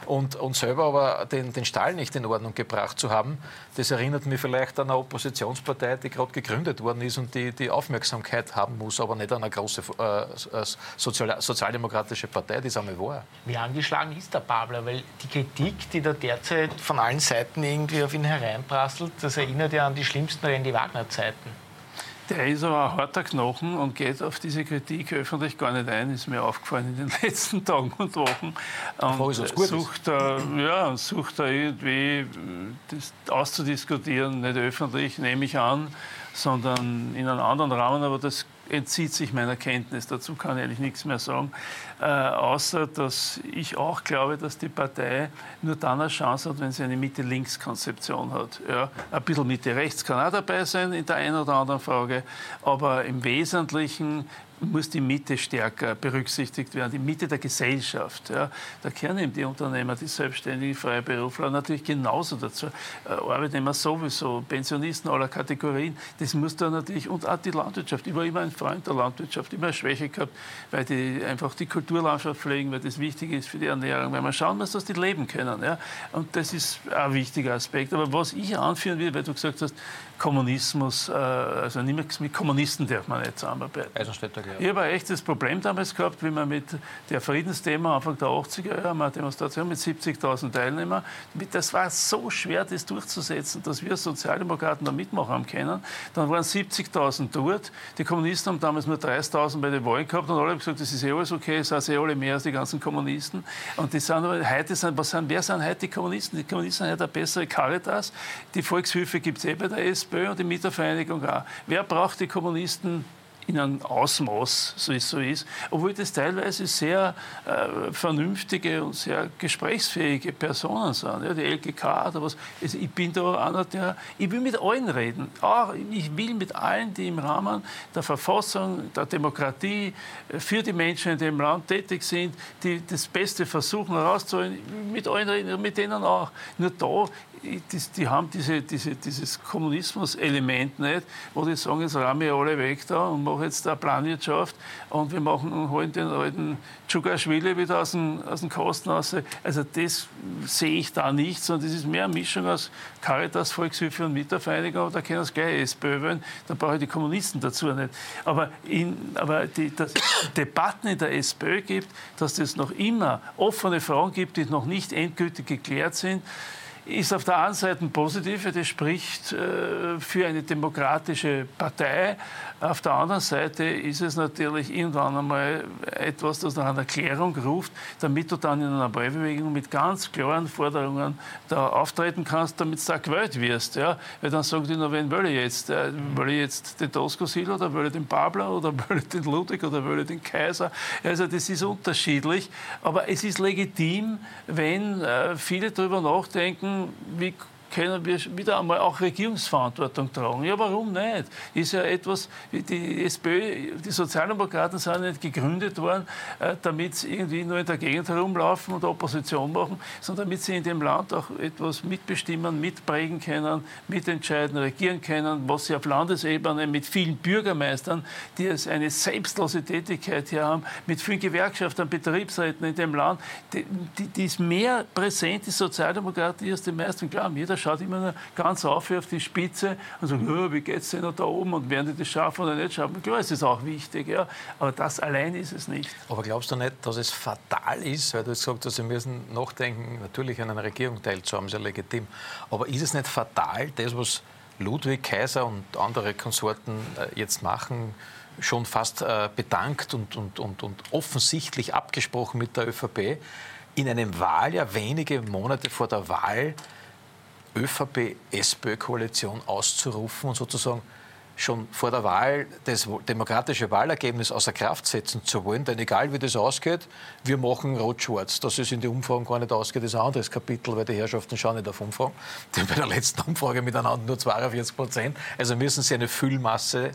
und, und selber aber den, den Stall nicht in Ordnung gebracht zu haben, das erinnert mich vielleicht an eine Oppositionspartei, die gerade gegründet worden ist und die, die Aufmerksamkeit haben muss, aber nicht an eine große äh, sozial, sozialdemokratische Partei, die es einmal war. Wie angeschlagen ist der Babler? Weil die Kritik, die da derzeit von allen Seiten irgendwie auf ihn hereinprasselt, das erinnert ja an die schlimmsten Randy Wagner-Zeiten. Der ist aber ein harter Knochen und geht auf diese Kritik öffentlich gar nicht ein, ist mir aufgefallen in den (laughs) letzten Tagen und Wochen. Und sucht, er, ja, sucht er irgendwie das auszudiskutieren, nicht öffentlich, nehme ich an, sondern in einem anderen Rahmen, aber das entzieht sich meiner Kenntnis. Dazu kann ich eigentlich nichts mehr sagen. Äh, außer, dass ich auch glaube, dass die Partei nur dann eine Chance hat, wenn sie eine Mitte-Links-Konzeption hat. Ja, ein bisschen Mitte-Rechts kann auch dabei sein in der einen oder anderen Frage, aber im Wesentlichen muss die Mitte stärker berücksichtigt werden, die Mitte der Gesellschaft. Ja. Da eben die Unternehmer, die selbstständigen Freiberufler natürlich genauso dazu. Äh, Arbeitnehmer sowieso, Pensionisten aller Kategorien, das muss da natürlich, und auch die Landwirtschaft. Ich war immer ein Freund der Landwirtschaft, immer eine Schwäche gehabt, weil die einfach die Kulturlandschaft pflegen, weil das wichtig ist für die Ernährung, weil man schauen muss, dass die leben können. Ja. Und das ist ein wichtiger Aspekt. Aber was ich anführen will, weil du gesagt hast, Kommunismus, äh, also nicht mehr mit Kommunisten darf man nicht zusammenarbeiten. Eisenstädter, ja. Ich habe ein echtes Problem damals gehabt, wie man mit der Friedensthema Anfang der 80er Jahre, eine Demonstration mit 70.000 Teilnehmern, das war so schwer, das durchzusetzen, dass wir Sozialdemokraten da mitmachen haben können. Dann waren 70.000 dort. Die Kommunisten haben damals nur 30.000 bei den Wahlen gehabt und alle haben gesagt, das ist eh alles okay, es sind eh alle mehr als die ganzen Kommunisten. Und die sind aber, heute sind, was sind, wer sind heute die Kommunisten? Die Kommunisten sind heute eine bessere Caritas. Die Volkshilfe gibt es eh bei der SPÖ und die Mietervereinigung auch. Wer braucht die Kommunisten in einem Ausmaß, so es so ist, obwohl das teilweise sehr äh, vernünftige und sehr gesprächsfähige Personen sind. Ja, die LGK oder was. Also ich bin da einer, der, ich will mit allen reden. Auch, ich will mit allen, die im Rahmen der Verfassung, der Demokratie äh, für die Menschen in dem Land tätig sind, die das Beste versuchen herauszuholen, mit allen reden, mit denen auch. Nur da die, die haben diese, diese, dieses Kommunismus-Element nicht, wo die sagen, jetzt rahmen wir alle weg da und machen jetzt da Planwirtschaft und wir machen, holen den alten Tschugaschwili wieder aus dem, aus dem Kosten raus. Also das sehe ich da nicht, sondern das ist mehr eine Mischung aus Caritas, Volkshilfe und Mietervereinigung, aber da können es gleich SPÖ wählen, dann brauche ich die Kommunisten dazu nicht. Aber, in, aber die, dass Debatten in der SPÖ gibt, dass es noch immer offene Fragen gibt, die noch nicht endgültig geklärt sind, ist auf der einen Seite positiv, das spricht äh, für eine demokratische Partei. Auf der anderen Seite ist es natürlich irgendwann einmal etwas, das nach einer Klärung ruft, damit du dann in einer Wahlbewegung mit ganz klaren Forderungen da auftreten kannst, damit du da gewählt wirst. Ja? Weil dann sagen die, na, wen will ich jetzt? Äh, will ich jetzt den Tosco-Sil oder will ich den Pablo oder (laughs) will ich den Ludwig oder will ich den Kaiser? Also das ist unterschiedlich, aber es ist legitim, wenn äh, viele darüber nachdenken, wie können wir wieder einmal auch Regierungsverantwortung tragen. Ja, warum nicht? Ist ja etwas, die SPÖ, die Sozialdemokraten sind nicht gegründet worden, äh, damit sie irgendwie nur in der Gegend herumlaufen und Opposition machen, sondern damit sie in dem Land auch etwas mitbestimmen, mitprägen können, mitentscheiden, regieren können, was sie auf Landesebene mit vielen Bürgermeistern, die es eine selbstlose Tätigkeit hier haben, mit vielen Gewerkschaften, Betriebsräten in dem Land, die, die, die ist mehr präsent, die Sozialdemokratie, als die meisten glauben. Jeder schaut immer ganz auf auf die Spitze und sagt, oh, wie es denn da oben und werden die das schaffen oder nicht schaffen. Klar, es ist auch wichtig, ja, aber das allein ist es nicht. Aber glaubst du nicht, dass es fatal ist, weil du hast gesagt hast, wir müssen nachdenken, natürlich an einer Regierung teilzuhaben, ist ja legitim, aber ist es nicht fatal, das, was Ludwig Kaiser und andere Konsorten äh, jetzt machen, schon fast äh, bedankt und, und, und, und offensichtlich abgesprochen mit der ÖVP, in einem Wahljahr, wenige Monate vor der Wahl, ÖVP-SPÖ-Koalition auszurufen und sozusagen schon vor der Wahl das demokratische Wahlergebnis außer Kraft setzen zu wollen. Denn egal wie das ausgeht, wir machen rot-schwarz. Dass es in die Umfragen gar nicht ausgeht, ist ein anderes Kapitel, weil die Herrschaften schauen nicht auf Umfragen. (laughs) Die haben bei der letzten Umfrage miteinander nur 42 Prozent. Also müssen sie eine Füllmasse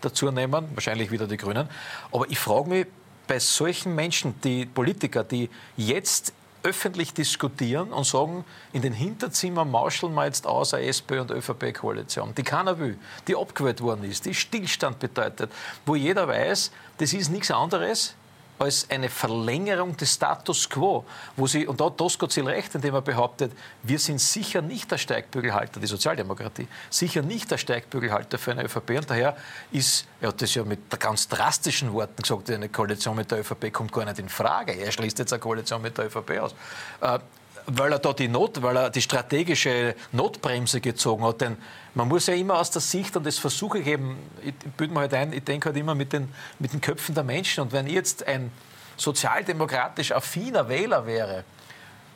dazu nehmen, wahrscheinlich wieder die Grünen. Aber ich frage mich, bei solchen Menschen, die Politiker, die jetzt öffentlich diskutieren und sagen, in den Hinterzimmern mauscheln wir jetzt aus eine SPÖ- und ÖVP-Koalition, die keiner will, die abgewählt worden ist, die Stillstand bedeutet, wo jeder weiß, das ist nichts anderes als eine Verlängerung des Status quo, wo sie, und da hat Tosco Ziel recht, indem er behauptet, wir sind sicher nicht der Steigbügelhalter, die Sozialdemokratie, sicher nicht der Steigbügelhalter für eine ÖVP und daher ist, er hat das ja mit ganz drastischen Worten gesagt, eine Koalition mit der ÖVP kommt gar nicht in Frage. Er schließt jetzt eine Koalition mit der ÖVP aus. Äh, weil er da die Not, weil er die strategische Notbremse gezogen hat. Denn man muss ja immer aus der Sicht, und das versuche ich eben, ich bilde mir halt ein, ich denke halt immer mit den, mit den Köpfen der Menschen. Und wenn ich jetzt ein sozialdemokratisch affiner Wähler wäre,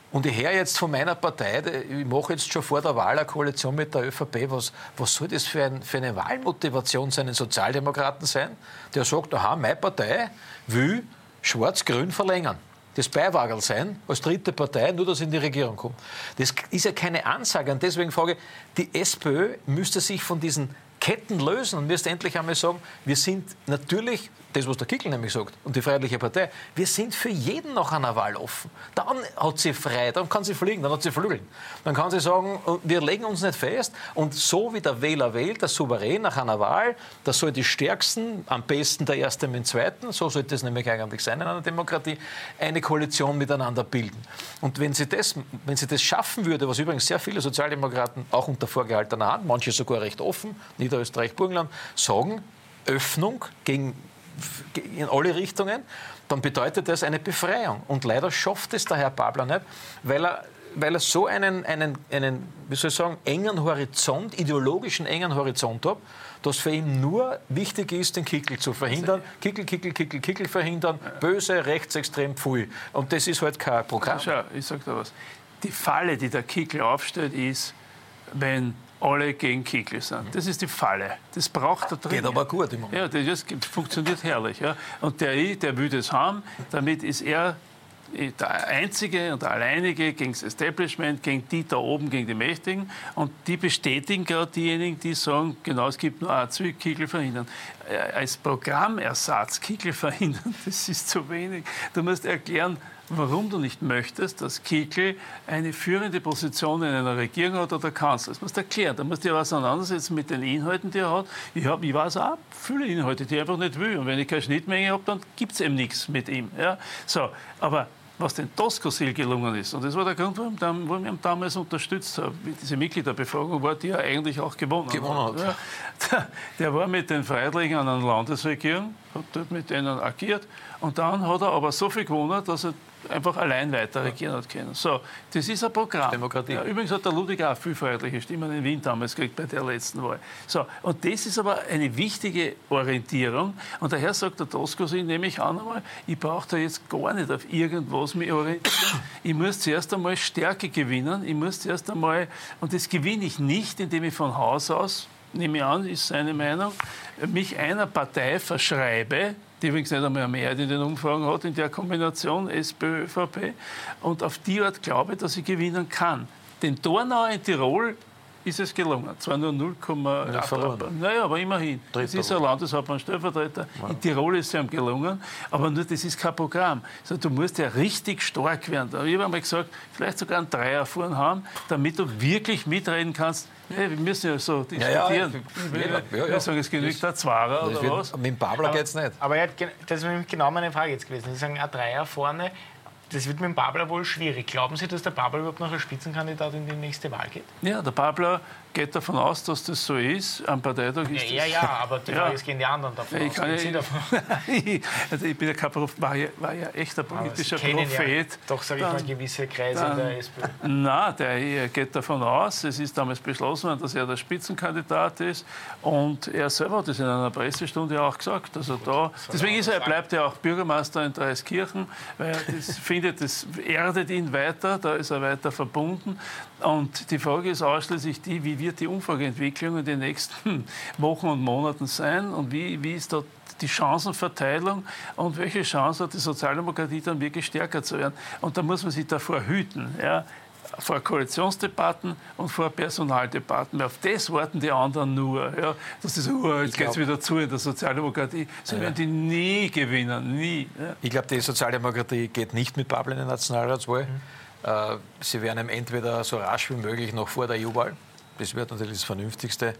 und ich höre jetzt von meiner Partei, ich mache jetzt schon vor der Wahl eine Koalition mit der ÖVP, was, was soll das für, ein, für eine Wahlmotivation sein, ein Sozialdemokraten sein, der sagt, aha, meine Partei will Schwarz-Grün verlängern das Beiwagerl sein, als dritte Partei, nur dass in die Regierung kommt. Das ist ja keine Ansage. Und deswegen frage ich, die SPÖ müsste sich von diesen Ketten lösen und müsste endlich einmal sagen, wir sind natürlich das, was der Kickel nämlich sagt, und die Freiheitliche Partei, wir sind für jeden nach einer Wahl offen. Dann hat sie frei, dann kann sie fliegen, dann hat sie Flügel. Dann kann sie sagen, wir legen uns nicht fest und so wie der Wähler wählt, der Souverän nach einer Wahl, das soll die Stärksten, am besten der Erste mit dem Zweiten, so sollte es nämlich eigentlich sein in einer Demokratie, eine Koalition miteinander bilden. Und wenn sie das, wenn sie das schaffen würde, was übrigens sehr viele Sozialdemokraten auch unter vorgehaltener Hand, manche sogar recht offen, Niederösterreich, Burgenland, sagen, Öffnung gegen in alle Richtungen, dann bedeutet das eine Befreiung. Und leider schafft es der Herr Babler nicht, weil er weil er so einen, einen, einen, wie soll ich sagen, engen Horizont, ideologischen engen Horizont hat, dass für ihn nur wichtig ist, den Kickel zu verhindern. Kickel, Kickel, Kickel, Kickel verhindern, böse, rechtsextrem, pfui. Und das ist halt kein Programm. Schau, ich sage da was. Die Falle, die der Kickel aufstellt, ist, wenn alle gegen Kickl sind. Das ist die Falle. Das braucht er drin. Geht aber gut im Moment. Ja, das funktioniert herrlich. Ja. Und der, der will das haben, damit ist er der Einzige und der Alleinige gegen das Establishment, gegen die da oben, gegen die Mächtigen. Und die bestätigen gerade diejenigen, die sagen, genau, es gibt nur ein Ziel, Kickel verhindern. Äh, als Programmersatz Kickel verhindern, (laughs) das ist zu wenig. Du musst erklären, warum du nicht möchtest, dass Kickl eine führende Position in einer Regierung hat oder Kanzler. Das musst du erklären. Da musst du ja was auseinandersetzen mit den Inhalten, die er hat. Ich, hab, ich weiß auch viele Inhalte, die ich einfach nicht will. Und wenn ich keine Schnittmenge habe, dann gibt es eben nichts mit ihm. Ja? So, aber was den Tosco-Sil gelungen ist. Und das war der Grund, warum, wir ihn damals unterstützt haben. Diese Mitgliederbefragung war, die er eigentlich auch gewonnen, gewonnen hat. Ja, der, (laughs) der, war mit den Freiheitlichen an einer Landesregierung, hat dort mit denen agiert und dann hat er aber so viel gewonnen, dass er einfach allein weiter regieren hat können. So, das ist ein Programm. Demokratie. Ja, übrigens hat der Ludwig auch viel freiheitliche Stimmen in Wien damals gekriegt bei der letzten Wahl. So, und das ist aber eine wichtige Orientierung. Und daher sagt der Tosco sich nämlich an einmal, ich brauche da jetzt gar nicht auf irgendwas mich orientieren. Ich muss zuerst einmal Stärke gewinnen. Ich muss zuerst einmal, und das gewinne ich nicht, indem ich von Haus aus nehme ich an, ist seine Meinung, mich einer Partei verschreibe, die übrigens nicht einmal eine Mehrheit in den Umfragen hat, in der Kombination SPÖ, ÖVP. Und auf die Art glaube ich, dass ich gewinnen kann. Den Dornau in Tirol ist es gelungen. Zwar nur 0,8. Naja, aber immerhin. Dritter. Das ist ein Landeshauptmann Stellvertreter. Ja. In Tirol ist es ihm gelungen. Aber nur das ist kein Programm. Also, du musst ja richtig stark werden. Ich habe einmal gesagt, vielleicht sogar einen Dreier vorn haben, damit du wirklich mitreden kannst. Ja, wir müssen ja so diskutieren. Ja, ja, ja, sagen, es genügt ein Zweier oder was. Mit dem Babler geht es nicht. Aber das ist genau meine Frage jetzt gewesen. Sie sagen, ein Dreier vorne, das wird mit dem Babler wohl schwierig. Glauben Sie, dass der Babler überhaupt noch als Spitzenkandidat in die nächste Wahl geht? Ja, der Babler geht davon aus, dass das so ist. Am Parteitag ist ja, das. Ja, ja, aber die Frage ist, gehen die anderen davon ich aus? Kann Sie davon? (laughs) also ich bin ja kein Prof, war, ja, war ja echt ein politischer Prophet. Ja, doch, sage ich mal, gewisse Kreise dann, der SPÖ. Nein, der geht davon aus, es ist damals beschlossen worden, dass er der Spitzenkandidat ist. Und er selber hat das in einer Pressestunde auch gesagt. Also da, deswegen ist er, bleibt er auch Bürgermeister in Dreiskirchen, weil er das (laughs) findet, das erdet ihn weiter, da ist er weiter verbunden. Und die Frage ist ausschließlich die, wie wird die Umfrageentwicklung in den nächsten (laughs) Wochen und Monaten sein und wie, wie ist dort die Chancenverteilung und welche Chance hat die Sozialdemokratie dann wirklich stärker zu werden. Und da muss man sich davor hüten. Ja vor Koalitionsdebatten und vor Personaldebatten. Auf das warten die anderen nur. Ja, das ist, oh, jetzt geht es wieder zu in der Sozialdemokratie. So ja. werden die nie gewinnen, nie. Ja. Ich glaube, die Sozialdemokratie geht nicht mit Pablo in die Nationalratswahl. Mhm. Äh, sie werden ihm entweder so rasch wie möglich noch vor der EU-Wahl, das wird natürlich das Vernünftigste,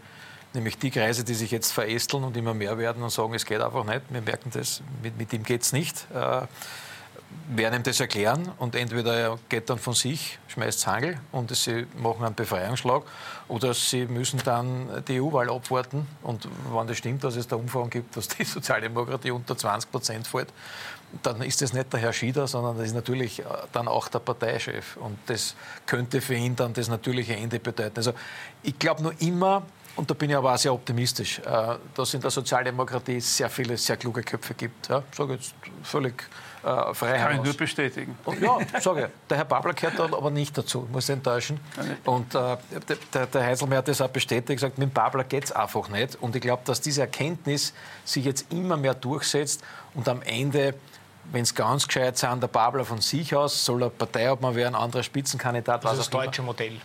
nämlich die Kreise, die sich jetzt verästeln und immer mehr werden und sagen, es geht einfach nicht, wir merken das, mit, mit ihm geht es nicht, äh, werden ihm das erklären und entweder er geht dann von sich, schmeißt Hangel und sie machen einen Befreiungsschlag oder sie müssen dann die EU-Wahl abwarten. Und wenn das stimmt, dass es da Umfragen gibt, dass die (laughs) Sozialdemokratie unter 20 Prozent fällt, dann ist das nicht der Herr Schieder, sondern das ist natürlich äh, dann auch der Parteichef. Und das könnte für ihn dann das natürliche Ende bedeuten. Also ich glaube nur immer, und da bin ich aber auch sehr optimistisch, äh, dass es in der Sozialdemokratie sehr viele sehr kluge Köpfe gibt. Ja, sage jetzt völlig äh, frei Kann ich nur bestätigen. Und ja, sage ich. Der Herr Babler gehört aber nicht dazu, muss ich enttäuschen. Und äh, der, der Heiselmeier hat das auch bestätigt, gesagt, mit dem Babler geht es einfach nicht. Und ich glaube, dass diese Erkenntnis sich jetzt immer mehr durchsetzt und am Ende wenn es ganz gescheit sind, der Babler von sich aus, soll er Parteiobmann werden, anderer Spitzenkandidat. Das ist das deutsche Modell.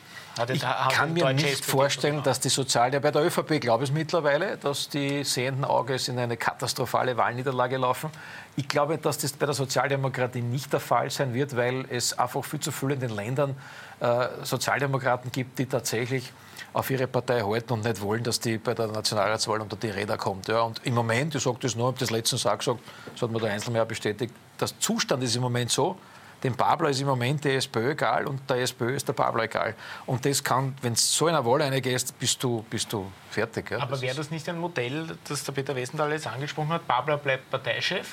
Ich kann mir nicht vorstellen, dass die Sozialdemokratie, bei der ÖVP glaube ich es mittlerweile, dass die sehenden Auges in eine katastrophale Wahlniederlage laufen. Ich glaube, dass das bei der Sozialdemokratie nicht der Fall sein wird, weil es einfach viel zu viel in den Ländern äh, Sozialdemokraten gibt, die tatsächlich auf ihre Partei halten und nicht wollen, dass die bei der Nationalratswahl unter die Räder kommt. Ja, und im Moment, ich sage das nur, ich habe das letzten Tag gesagt, das hat mir der Einzelmeier bestätigt, der Zustand ist im Moment so, dem Babler ist im Moment die SPÖ egal und der SPÖ ist der Babler egal. Und das kann, wenn es so in einer Wahl reingehst, bist du, bist du fertig. Ja? Aber wäre das nicht ein Modell, das der Peter Westendal jetzt angesprochen hat? Babler bleibt Parteichef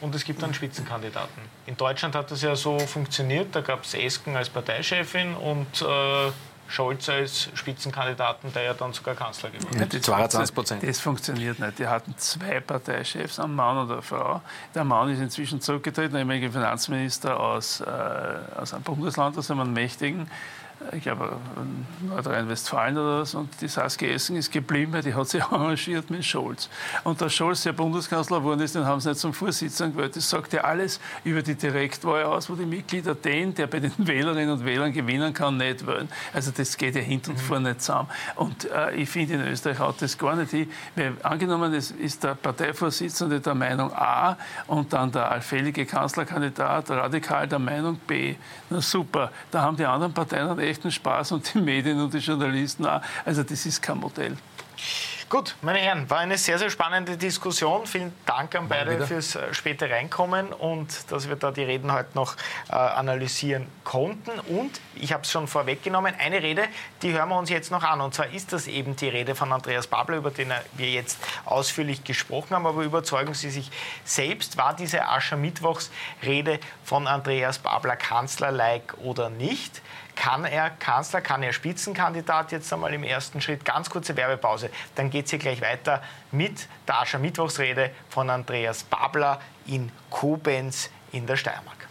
und es gibt einen Spitzenkandidaten. In Deutschland hat das ja so funktioniert. Da gab es Esken als Parteichefin und äh, Scholz als Spitzenkandidaten, der ja dann sogar Kanzler geworden ist. Die 22 Prozent. Das funktioniert nicht. Die hatten zwei Parteichefs, einen Mann und eine Frau. Der Mann ist inzwischen zurückgetreten, nämlich Finanzminister aus, äh, aus einem Bundesland, aus einem mächtigen ich glaube, Nordrhein-Westfalen oder so. Und die Saskia Essen ist geblieben, weil die hat sich (laughs) arrangiert mit Scholz. Und dass Scholz der Bundeskanzler geworden ist, den haben sie nicht zum Vorsitzenden gewählt. Das sagt ja alles über die Direktwahl aus, wo die Mitglieder den, der bei den (laughs) Wählerinnen und Wählern gewinnen kann, nicht wählen. Also das geht ja hinten und mhm. vorne nicht zusammen. Und äh, ich finde, in Österreich hat das gar nicht hin. Weil, angenommen, es ist der Parteivorsitzende der Meinung A und dann der allfällige Kanzlerkandidat radikal der Meinung B. Na super, da haben die anderen Parteien dann eh echten Spaß und die Medien und die Journalisten auch. Also das ist kein Modell. Gut, meine Herren, war eine sehr, sehr spannende Diskussion. Vielen Dank an beide fürs äh, späte Reinkommen und dass wir da die Reden heute noch äh, analysieren konnten. Und ich habe es schon vorweggenommen, eine Rede, die hören wir uns jetzt noch an. Und zwar ist das eben die Rede von Andreas Babler, über den wir jetzt ausführlich gesprochen haben. Aber überzeugen Sie sich selbst, war diese Aschermittwochsrede von Andreas Babler Kanzler-like oder nicht? Kann er Kanzler, kann er Spitzenkandidat jetzt einmal im ersten Schritt? Ganz kurze Werbepause. Dann geht es hier gleich weiter mit der Ascher Mittwochsrede von Andreas Babler in Koblenz in der Steiermark.